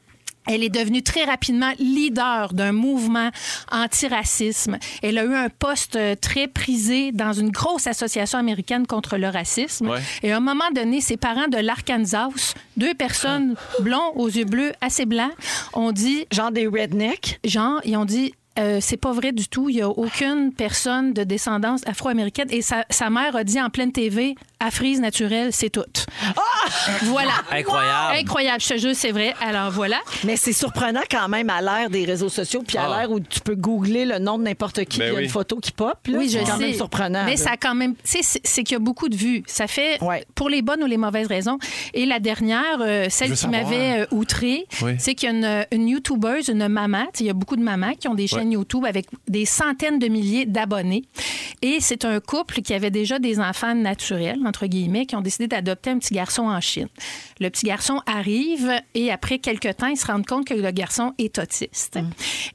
Elle est devenue très rapidement leader d'un mouvement anti-racisme. Elle a eu un poste euh, très prisé dans une grosse association américaine contre le racisme. Ouais. Et à un moment donné, ses parents de l'Arkansas, deux personnes blonds aux yeux bleus, assez blancs, ont dit Genre des rednecks. genre, ils ont dit. Euh, c'est pas vrai du tout. Il y a aucune personne de descendance afro-américaine. Et sa, sa mère a dit en pleine TV, à frise naturelle, c'est tout. Voilà. Incroyable. Incroyable, je te jure, c'est vrai. Alors voilà. Mais c'est surprenant quand même à l'ère des réseaux sociaux, puis à Ah. l'ère où tu peux googler le nom de n'importe qui, Ben puis il y a oui. une photo qui pop. là. Oui, je c'est quand sais. même surprenant. Mais là. ça a quand même. Tu sais, c'est- qu'il y a beaucoup de vues. Ça fait Ouais. pour les bonnes ou les mauvaises raisons. Et la dernière, euh, celle qui savoir. m'avait euh, outrée, Oui. c'est qu'il y a une, une YouTubeuse, une maman. Il y a beaucoup de mamans qui ont des chaînes YouTube avec des centaines de milliers d'abonnés. Et c'est un couple qui avait déjà des enfants naturels, entre guillemets, qui ont décidé d'adopter un petit garçon en Chine. Le petit garçon arrive et après quelques temps, ils se rendent compte que le garçon est autiste.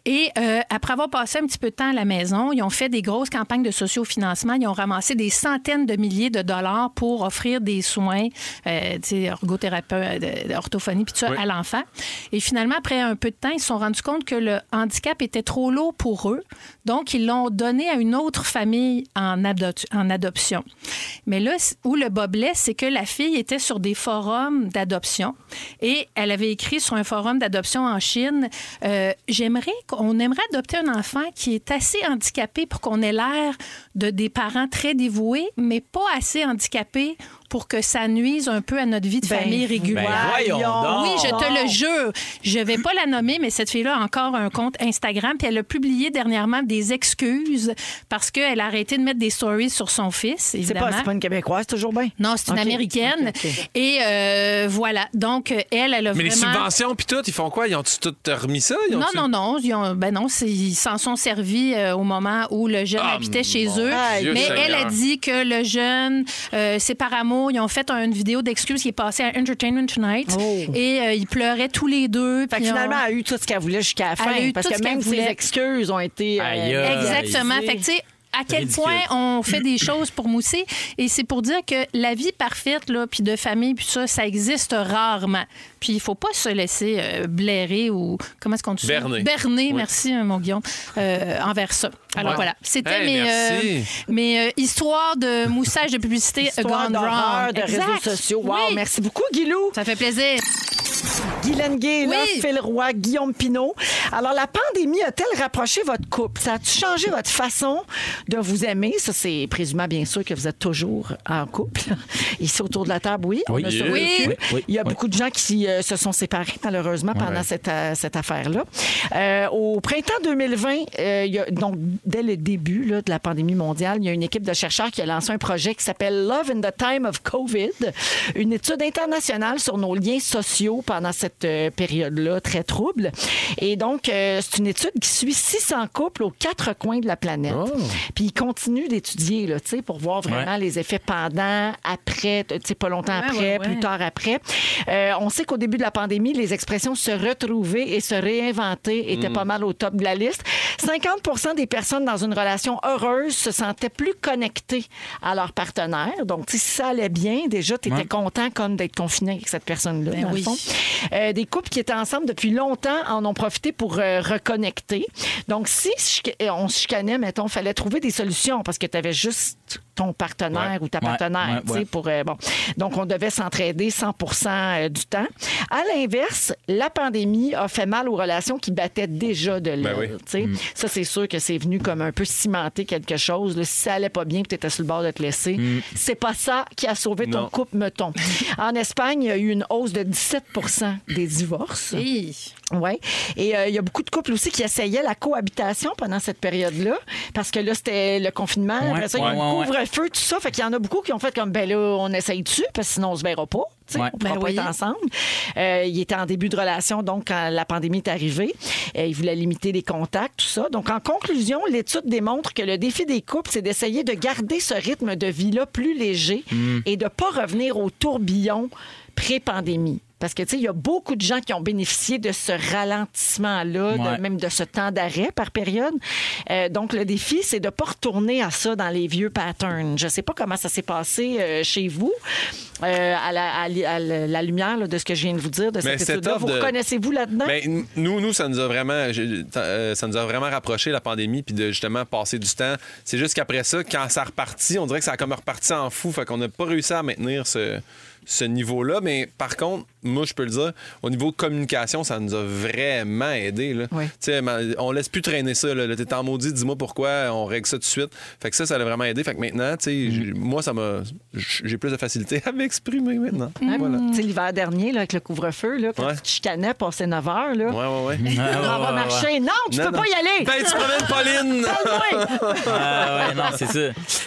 Et euh, après avoir passé un petit peu de temps à la maison, ils ont fait des grosses campagnes de sociofinancement. Ils ont ramassé des centaines de milliers de dollars pour offrir des soins, euh, tu sais, ergothérapeute, euh, orthophonie, puis tout ça, à l'enfant. Et finalement, après un peu de temps, ils se sont rendus compte que le handicap était trop lourd pour eux. Donc, ils l'ont donné à une autre famille en, adop- en adoption. Mais là, où le bas c'est que la fille était sur des forums d'adoption et elle avait écrit sur un forum d'adoption en Chine euh, J'aimerais qu'on aimerait adopter un enfant qui est assez handicapé pour qu'on ait l'air de des parents très dévoués, mais pas assez handicapé pour que ça nuise un peu à notre vie de Ben, famille régulière. Ben, voyons donc. Oui, je te le jure. Je vais pas la nommer, mais cette fille-là a encore un compte Instagram. Puis elle a publié dernièrement des excuses parce qu'elle a arrêté de mettre des stories sur son fils, C'est pas, c'est pas une Québécoise, toujours bien. Non, c'est une OK. américaine. OK, OK. Et euh, voilà. Donc, elle, elle a Mais les vraiment... subventions puis tout, ils font quoi? Ils ont-tu tout remis ça? Ils Non, ont-tu- non, non. Ils, ont- ben non, ils s'en sont servis euh, au moment où le jeune Ah, habitait chez eux. Dieu Mais Seigneur. elle a dit que le jeune, euh, c'est par amour. Ils ont fait une vidéo d'excuses qui est passée à Entertainment Tonight. Oh. Et euh, ils pleuraient tous les deux. Fait que finalement, on- elle a eu tout ce qu'elle voulait jusqu'à la fin. Elle a eu parce tout que même ses excuses ont été. euh. Exactement. Fait que, tu sais, à quel Ridicule. point on fait des choses pour mousser. Et c'est pour dire que la vie parfaite, là, puis de famille, puis ça, ça existe rarement. Puis il faut pas se laisser euh, blairer ou, comment est-ce qu'on dit? Berner. Berner, merci, euh, mon Guillaume, euh, envers ça. Alors Ouais. voilà, c'était Hey, mes, euh, mes euh, histoires de moussage de publicité Histoire gone wrong. de Exact. réseaux sociaux. Wow, Oui. merci beaucoup, Guilou. Ça fait plaisir. Guylaine Gay, là, Oui. Phil Roy, Guillaume Pinot. Alors, la pandémie a-t-elle rapproché votre couple? Ça a-tu changé votre façon de vous aimer? Ça, c'est présumant, bien sûr, que vous êtes toujours en couple. Ici, autour de la table, oui. on Oui. a survécu. Oui. Oui, oui, Il y a oui. beaucoup de gens qui euh, se sont séparés, malheureusement, pendant ouais. cette, euh, cette affaire-là. Euh, au printemps 2020, euh, il y a- donc, dès le début là, de la pandémie mondiale, il y a une équipe de chercheurs qui a lancé un projet qui s'appelle Love in the Time of COVID, une étude internationale sur nos liens sociaux pendant cette euh, période-là très trouble. Et donc, euh, c'est une étude qui suit 600 couples aux quatre coins de la planète. Puis ils continuent d'étudier, là, tu sais, pour voir vraiment Ouais. les effets pendant, après, tu sais, pas longtemps Ouais, après, ouais, ouais. plus tard après. Euh, on sait qu'au début de la pandémie, les expressions se retrouver et se réinventer étaient pas mal au top de la liste. 50% des personnes dans une relation heureuse se sentaient plus connectées à leur partenaire. Donc, si ça allait bien, déjà, tu étais Ouais. content comme d'être confiné avec cette personne-là, Ben oui. Euh, des couples qui étaient ensemble depuis longtemps en ont profité pour euh, reconnecter. Donc, si euh, on se chicanait, mettons, fallait trouver des solutions parce que tu avais juste ton partenaire Ouais. ou ta partenaire, ouais, tu sais, ouais. pour euh, bon. Donc on devait s'entraider 100% euh, du temps. À l'inverse, la pandémie a fait mal aux relations qui battaient déjà de l'aile. Ben oui. tu sais. Ça c'est sûr que c'est venu comme un peu cimenter quelque chose. là. Si ça allait pas bien, tu étais sur le bord de te laisser, c'est pas ça qui a sauvé ton couple, mettons. en Espagne, il y a eu une hausse de 17% des divorces. Hi. Oui. Et euh, il y a beaucoup de couples aussi qui essayaient la cohabitation pendant cette période-là. Parce que là, c'était le confinement. Ouais, Après ça, il y a eu ouais, le ouais, couvre-feu, tout ça. Fait qu'il y en a beaucoup qui ont fait comme, ben là, on essaye dessus, parce que sinon, on se verra pas. On pourra Ben pas oui. être ensemble. Euh, il était en début de relation, donc, quand la pandémie est arrivée. Euh, il voulait limiter les contacts, tout ça. Donc, en conclusion, l'étude démontre que le défi des couples, c'est d'essayer de garder ce rythme de vie-là plus léger Mm. et de pas revenir au tourbillon pré-pandémie. Parce que, tu sais, il y a beaucoup de gens qui ont bénéficié de ce ralentissement-là, Ouais. même de ce temps d'arrêt par période. Euh, donc, le défi, c'est de ne pas retourner à ça dans les vieux patterns. Je ne sais pas comment ça s'est passé euh, chez vous, euh, à, la, à li- à la- la lumière là, de ce que je viens de vous dire, de cette c'est étude-là. Vous de- reconnaissez-vous là-dedans? Ben, nous, nous, ça nous a vraiment, ça nous a vraiment rapproché la pandémie, puis de justement passer du temps. C'est juste qu'après ça, quand ça repartit, on dirait que ça a comme reparti en fou, fait qu'on n'a pas réussi à maintenir ce, ce niveau-là. Mais par contre, moi, je peux le dire, au niveau de communication, ça nous a vraiment aidé. Là. Oui. Tu sais, ma- on laisse plus traîner ça. Là. T'es en maudit, dis-moi pourquoi, on règle ça tout de suite. Fait que ça, ça l'a vraiment aidé. Fait que maintenant, tu sais, j'ai- moi, ça m'a, j'ai plus de facilité à m'exprimer maintenant. Voilà. Sais, l'hiver dernier, là, avec le couvre-feu, là, quand Ouais. tu te chicanais, passer 9 heures, là, Ouais, ouais, ouais. on va marcher. Non, tu Non, peux non. pas y aller! Ben, tu promènes Pauline! Ah ouais, non, c'est ça.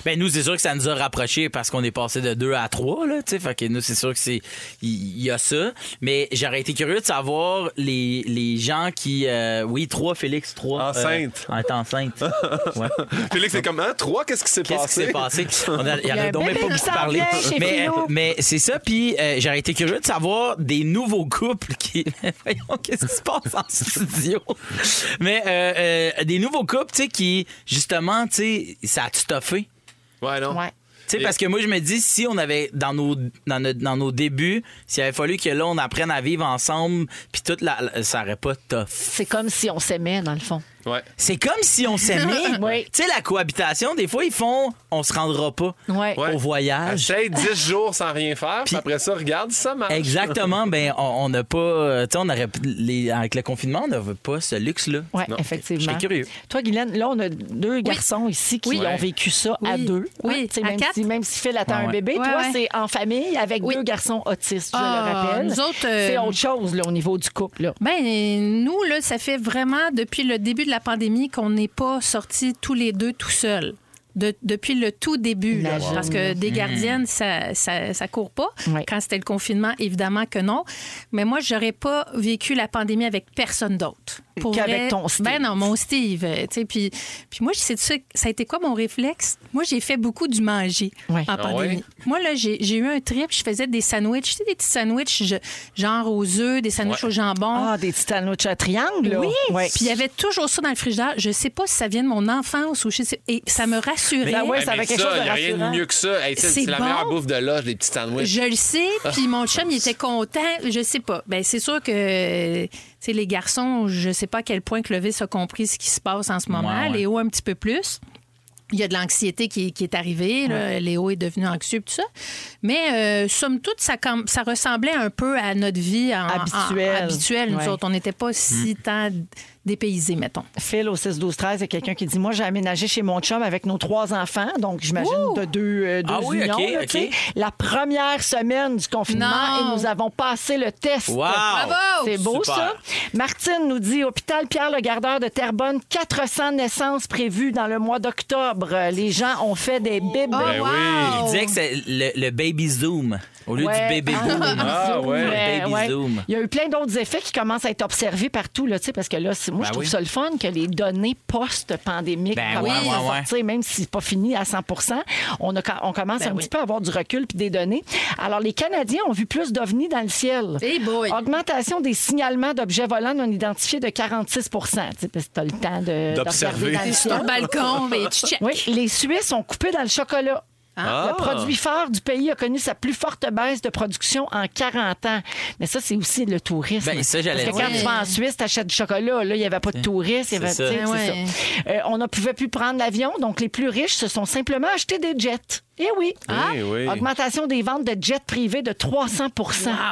Ben nous, c'est sûr que ça nous a rapprochés parce qu'on est passé de deux à trois, là, tu sais. Fait que nous, c'est sûr que c'est. Il y, a ça. mais j'aurais été curieux de savoir les, les gens qui. euh, oui, trois, Félix, trois. Enceinte. Euh, en enceinte. Ouais. Félix, c'est comme, hein, trois, qu'est-ce qui s'est Qu'est-ce qui passé? s'est passé? On a- Il y en a donc même pas beaucoup parlé. Mais, mais c'est ça, puis euh, j'aurais été curieux de savoir des nouveaux couples qui. Voyons, qu'est-ce qui se passe en studio? Mais euh, euh, des nouveaux couples, tu sais, qui, justement, tu sais, ça a stuffé. Ouais, non. Ouais. Tu sais, parce que moi, je me dis, si on avait, dans nos, dans notre- dans nos débuts, s'il avait fallu que là, on apprenne à vivre ensemble, puis toute la, la- ça aurait pas tough. C'est comme si on s'aimait, dans le fond. Ouais. C'est comme si on s'aimait. Oui. Tu sais, la cohabitation, des fois, ils font, on se rendra pas Ouais. Au voyage. Essaye 10 jours sans rien faire, puis après ça, regarde ça marche. Exactement, ben on on n'a pas, euh, tu sais, on aurait les, avec le confinement, on n'avait pas ce luxe-là. Oui, Non. effectivement. J'étais curieux. Toi, Guylaine, là, on a deux garçons ici qui Oui. ont vécu ça à Oui. deux. Oui. Hein, tu sais, À même, quatre? si, même si Phil attend Ouais, un bébé, Ouais, toi, ouais. c'est en famille avec Oui. deux garçons autistes, je Ah, le rappelle. nous autres, euh, C'est autre chose là, au niveau du couple. Là. Ben, nous, là, ça fait vraiment depuis le début de pandémie qu'on n'est pas sortis tous les deux tout seuls. De- depuis le tout début. là. Parce que des gardiennes, ça, ça, ça court pas. Ouais. Quand c'était le confinement, évidemment que non. Mais moi, j'aurais pas vécu la pandémie avec personne d'autre. Qu'avec ton Steve. Ben non, mon Steve. euh, tu sais, Puis, puis moi, c'est ça, ça a été quoi mon réflexe? Moi, j'ai fait beaucoup du manger Ouais. en Ah pandémie. ouais? Moi, là, j'ai j'ai eu un trip. Je faisais des sandwichs. Tu sais, des petits sandwichs je- genre aux œufs, des sandwichs au jambon. Ah, des petits sandwichs à triangle. là. Oui. Puis il y avait toujours ça dans le frigidaire. Je sais pas si ça vient de mon enfance ou je sais. Et ça me Ben ouais, ça avait quelque ça, chose de y a rien de rassurant. mieux que ça. Hey, c'est la bon? meilleure bouffe de loge, des petits sandwichs. Je le sais, puis mon chum, il était content. Je sais pas. Ben c'est sûr que, tu sais, les garçons, je sais pas à quel point Clovis a compris ce qui se passe en ce moment. Ouais, ouais. Léo, un petit peu plus. Il y a de l'anxiété qui, qui est arrivée. là. Léo est devenu anxieux, tout ça. Mais, euh, somme toute, ça, ressemblait un peu à notre vie en, Habituelle. en- habituelle. Nous Ouais. autres, on n'était pas si tant dépaysés, mettons. Phil au 6 12 13 il y a quelqu'un qui dit moi j'ai aménagé chez mon chum avec nos trois enfants donc j'imagine de deux, euh, deux Ah oui, unions là, la première semaine du confinement Non. et nous avons passé le test Wow! Bravo! c'est beau Super. ça. Martine nous dit hôpital Pierre le Gardeur de Terrebonne 400 naissances prévues dans le mois d'octobre. Les gens ont fait des bébés. Ben wow! Il disait que c'est le, le baby zoom au lieu Ouais. du baby Ah, boom. Ah, zoom, ouais. mais, Baby ouais. zoom. Il y a eu plein d'autres effets qui commencent à être observés partout, là, tu sais, parce que là, c'est- moi, Ben je trouve oui. ça le fun que les données post-pandémiques Ben commencent oui. à Ouais, ouais. sortir, même si c'est pas fini à 100 on, a, on commence Ben un oui. petit peu à avoir du recul puis des données. Alors, les Canadiens ont vu plus d'ovnis dans le ciel. Hey boy! Augmentation des signalements d'objets volants non identifiés de 46 tu sais, parce que as le temps de, D'observer. dans le Sur le ciel. balcon, mais tu check. Oui, les Suisses ont coupé dans le chocolat. Ah. Le produit phare du pays a connu sa plus forte baisse de production en 40 ans. Mais ça, c'est aussi le tourisme. Ben, ça, j'allais Parce que quand dire. tu vas en Suisse, tu achètes du chocolat. Là, il n'y avait pas de touristes. il y avait- Ouais. ça. Euh, on ne pouvait plus prendre l'avion, donc les plus riches se sont simplement achetés des jets. Eh oui. Eh oui. Augmentation des ventes de jets privés de 300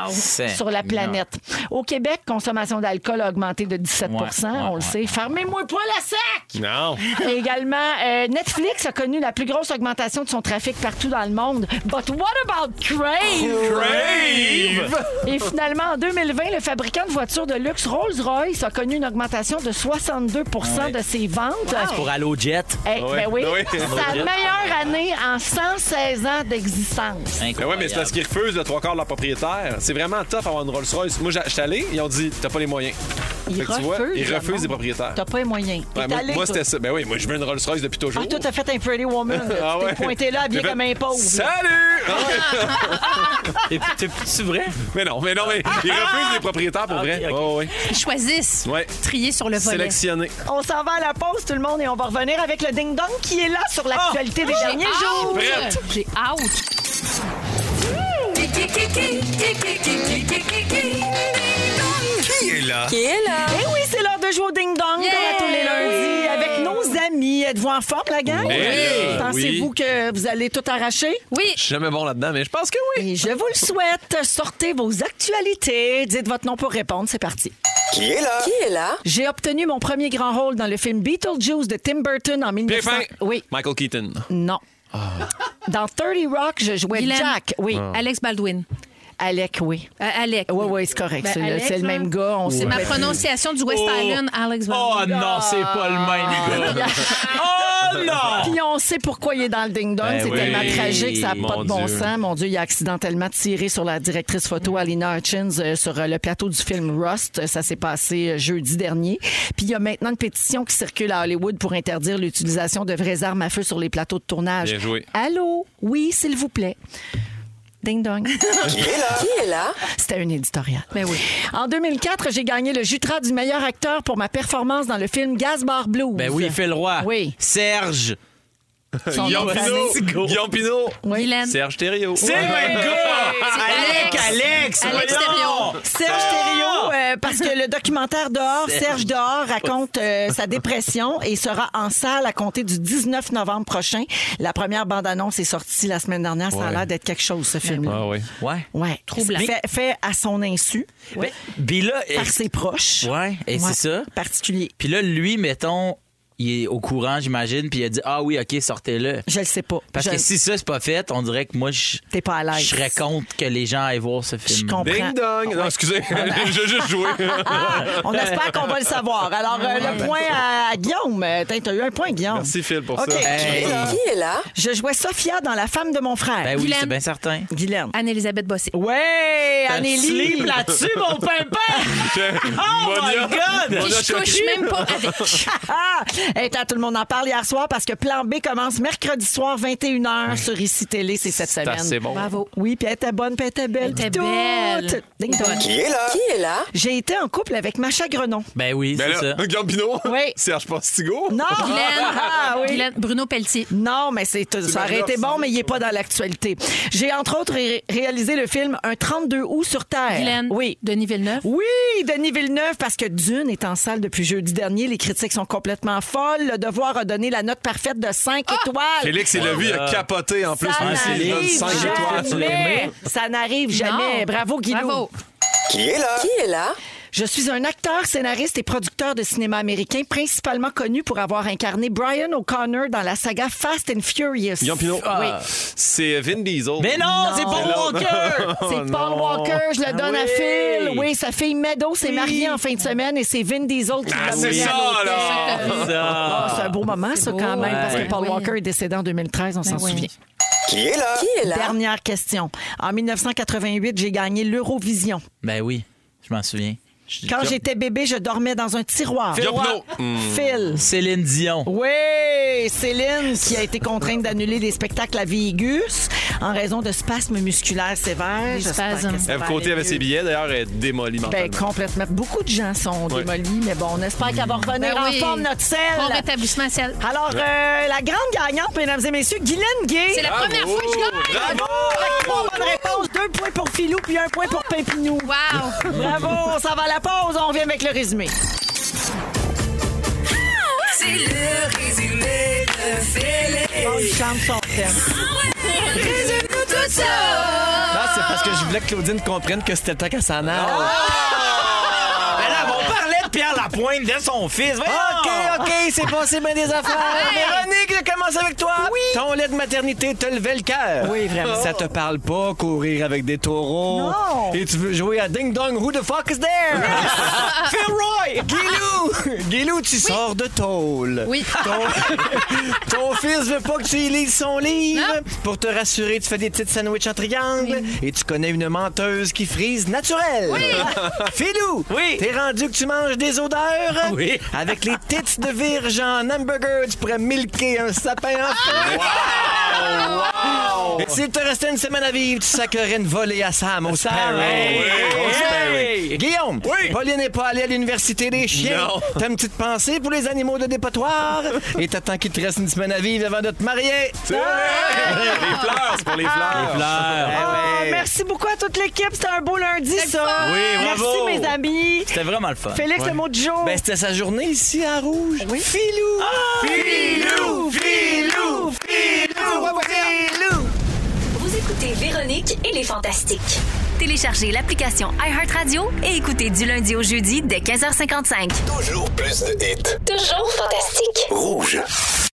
C'est- sur la planète. Au Québec, consommation d'alcool a augmenté de 17 Ouais, ouais, on le ouais, sait. Fermez-moi pas la sac! Non. Également, euh, Netflix a connu la plus grosse augmentation de son trafic partout dans le monde. But what about Crave? Crave! Et finalement, en 2020, le fabricant de voitures de luxe Rolls-Royce a connu une augmentation de 62% de ses ventes. Pour Allo Jet. Eh, Ouais. ben oui, Oui. sa meilleure année en 116 ans d'existence. Ben ouais, mais c'est parce qu'ils refusent le trois quarts de leur propriétaire. C'est vraiment tough avoir une Rolls-Royce. Moi, j'étais allé, ils ont dit, t'as pas les moyens. Tu vois, refusent monde. les propriétaires. T'as pas les moyens. Ouais, moi, allé, moi, toi. c'était ça. Ben oui, moi, je veux une Rolls-Royce depuis toujours. Ah, toi, t'as fait un Pretty Woman. là. Ah tu ouais. t'es pointé là, habillé fait, comme un pauvre. Salut! Ah Et puis, t'es- C'est vrai? mais non, mais non, mais ils refusent les propriétaires pour Ah, vrai. ok, ok. Oh, oui. Ils choisissent. Ouais. Trier sur le volet. Sélectionné. On s'en va à la pause, tout le monde, et on va revenir avec le ding-dong qui est là sur l'actualité des J'ai derniers jours. J'ai hâte. Qui est là? Qui est là? Eh oui, c'est l'heure de jouer au ding-dong, Yeah! comme à tous les lundis, avec nos amis. Êtes-vous en forme, la gang? Oui. Pensez-vous Oui. que vous allez tout arracher? Oui. Je suis jamais bon là-dedans, mais je pense que oui. Et je vous le souhaite. Sortez vos actualités. Dites votre nom pour répondre. C'est parti. Qui est là? Qui est là? J'ai obtenu mon premier grand rôle dans le film Beetlejuice de Tim Burton en 1900. Pierre Fin. Oui, Michael Keaton. non. Dans 30 Rock, je jouais Guylaine. Jack. Oui. Alex Baldwin. Alec, oui. Euh, Alec. Oui, oui, c'est correct. Ben, c'est le- c'est même gars. On C'est ma prononciation du West Oh. Island, Alex Van Oh non, c'est pas le même gars. Oh non! Puis on sait pourquoi il est dans le ding-dong. Ben c'est oui. tellement tragique, ça n'a pas de bon Dieu. sens. Mon Dieu, il a accidentellement tiré sur la directrice photo Alina Hutchins euh, sur euh, le plateau du film Rust. Ça s'est passé euh, jeudi dernier. Puis il y a maintenant une pétition qui circule à Hollywood pour interdire l'utilisation de vraies armes à feu sur les plateaux de tournage. Bien joué. Allô? Oui, s'il vous plaît. Ding-dong. Qui est là? Qui est là? C'était un éditorial. Ben oui. En 2004, j'ai gagné le Jutra du meilleur acteur pour ma performance dans le film Gazbar Blues. Ben oui, Phil Roy. Oui. Serge. Guillaume Pinot. Guillaume Pinot. Serge Thériault. C'est Alex! Alex voyons! Thériault. Serge Thériault, euh, parce que le documentaire Dehors, Serge Dehors, raconte euh, sa dépression et sera en salle à compter du 19 novembre prochain. La première bande-annonce est sortie la semaine dernière. Ça a Ouais. l'air d'être quelque chose, ce film-là. Ah oui. Ouais. Ouais. Troublant. Fait, fait à son insu, Ben, Puis là, par ses proches. Ouais, et c'est ça. Particulier. Puis là, lui, mettons, il est au courant, j'imagine, puis il a dit Ah oui, OK, sortez-le. Je le sais pas. Parce Je- que si ça, c'est pas fait, on dirait que moi, je, T'es pas à l'aise. je serais contre que les gens aillent voir ce Je film. comprends. Ding dong. Non, excusez. J'ai juste joué. Ah, on espère qu'on va le savoir. Alors, euh, le point à Guillaume. Euh, T'as eu un point, Guillaume. Merci, Phil, pour ça. Hey. Qui est là? Je jouais Sophia dans La femme de mon frère. Ben oui, c'est bien certain. Guylaine. Anne-Élisabeth Bossé. Ouais, Anneli. Sleep là-dessus, mon pimpin! Oh my Monia. God! Puis Monia je couche même pas avec. Ah! Hey, attends, tout le monde en parle hier soir parce que Plan B commence mercredi soir, 21h sur ICI Télé. C'est cette C'est semaine. assez bon. Bravo. Oui, puis elle était bonne, puis elle était belle. Elle était belle. toute. Ding dong. Qui est là? Qui est là? J'ai été en couple avec Macha Grenon. Ben oui, Ben c'est là, ça. Guillaume Pinot. Oui. Serge Postigo. Non! Guylaine. Ah, oui. Guylaine. Bruno Pelletier. Non, mais c'est ça aurait été bon, mais il n'est pas dans l'actualité. J'ai entre autres ré- réalisé le film Un 32 août sur Terre. Guylaine. Oui. Denis Villeneuve. Oui, Denis Villeneuve, parce que Dune est en salle depuis jeudi dernier. Les critiques sont complètement folles. Le Devoir a donné la note parfaite de 5 étoiles. Félix, vu, il a capoté en plus. Ça n'arrive 5 étoiles. jamais. Ça n'arrive jamais. Non. Bravo. Bravo. Qui est là? Qui est là? Je suis un acteur, scénariste et producteur de cinéma américain, principalement connu pour avoir incarné Brian O'Connor dans la saga Fast and Furious. Guillaume Pinot. Oui. C'est Vin Diesel. Mais non, c'est Paul. Walker! C'est Paul Walker, je le donne à oui. Phil. Oui, sa fille Meadow s'est mariée en fin de semaine et c'est Vin Diesel qui Ah, l'a c'est ça, là! Ah, c'est un beau moment, ça, beau, quand même, parce que. Paul Oui. Walker est décédé en 2013, on s'en oui. souvient. Qui est là? Qui est là? Dernière question. En 1988, j'ai gagné l'Eurovision. Ben oui, je m'en souviens. Quand j'étais bébé, je dormais dans un tiroir. Guillaume Pinot. Phil. Céline Dion. Oui, Céline qui a été contrainte d'annuler des spectacles à Vegas en raison de spasmes musculaires sévères. Des J'espère spasmes. que ça Eve va Côté aller avait ses billets, d'ailleurs, elle est démolie Ben, mentalement. complètement. Beaucoup de gens sont Ouais. démolis, mais bon, on espère qu'elle va revenir Ben en oui. forme, notre sel. Bon rétablissement, ciel. Alors, euh, la grande gagnante, mesdames et messieurs, Guylaine Gay. C'est la première fois que je gagne. Bravo! Avec trois bonnes réponses, deux points pour Philou puis un point pour Pimpinou. Wow! Bravo! Ça va à la pause, on revient avec le résumé. C'est le résumé de Félix. On chante son thème. Résume-nous tout ça. Non, c'est parce que je voulais que Claudine comprenne que c'était le temps qu'elle s'en aille. Parlait Lapointe, de son fils. Voyons! OK, OK, c'est passé bien des affaires. Véronique, je commence avec toi. Oui. Ton lait de maternité te levait le cœur. Oui, vraiment. Ça te parle pas, courir avec des taureaux? Non. Et tu veux jouer à Ding Dong, who the fuck is there? Phil Roy! Guilou! Guilou, tu sors de tôle. Oui. Ton, ton fils veut pas que tu y lises son livre. Non. Pour te rassurer, tu fais des petites sandwichs en triangle. Et tu connais une menteuse qui frise naturelle. Oui. Filou! Oui. T'es rendu que tu manges des odeurs? Oui. Avec les tits de virge en hamburger, tu pourrais milker un sapin en feu. Et s'il te restait une semaine à vivre, tu sacrerais une volée à Sam au Sparrow. Au Sparrow. Guillaume, Pauline n'est pas allée à l'université des chiens. Non. T'as une petite pensée pour les animaux de dépotoir? Et t'attends qu'il te reste une semaine à vivre avant de te marier. C'est vrai! Les fleurs, c'est pour les fleurs. Ah, merci beaucoup à toute l'équipe. C'était un beau lundi, ça. Oui, bravo. Merci, mes amis. C'était vraiment le fun. Félix, le mot du jour. Ben, c'était sa journée ici à Rouge. Oui. Filou! Filou! Filou! Filou! Filou! Vous écoutez Véronique et les Fantastiques. Téléchargez l'application iHeartRadio et écoutez du lundi au jeudi dès 15h55. Toujours plus de hits. Toujours fantastique. Rouge.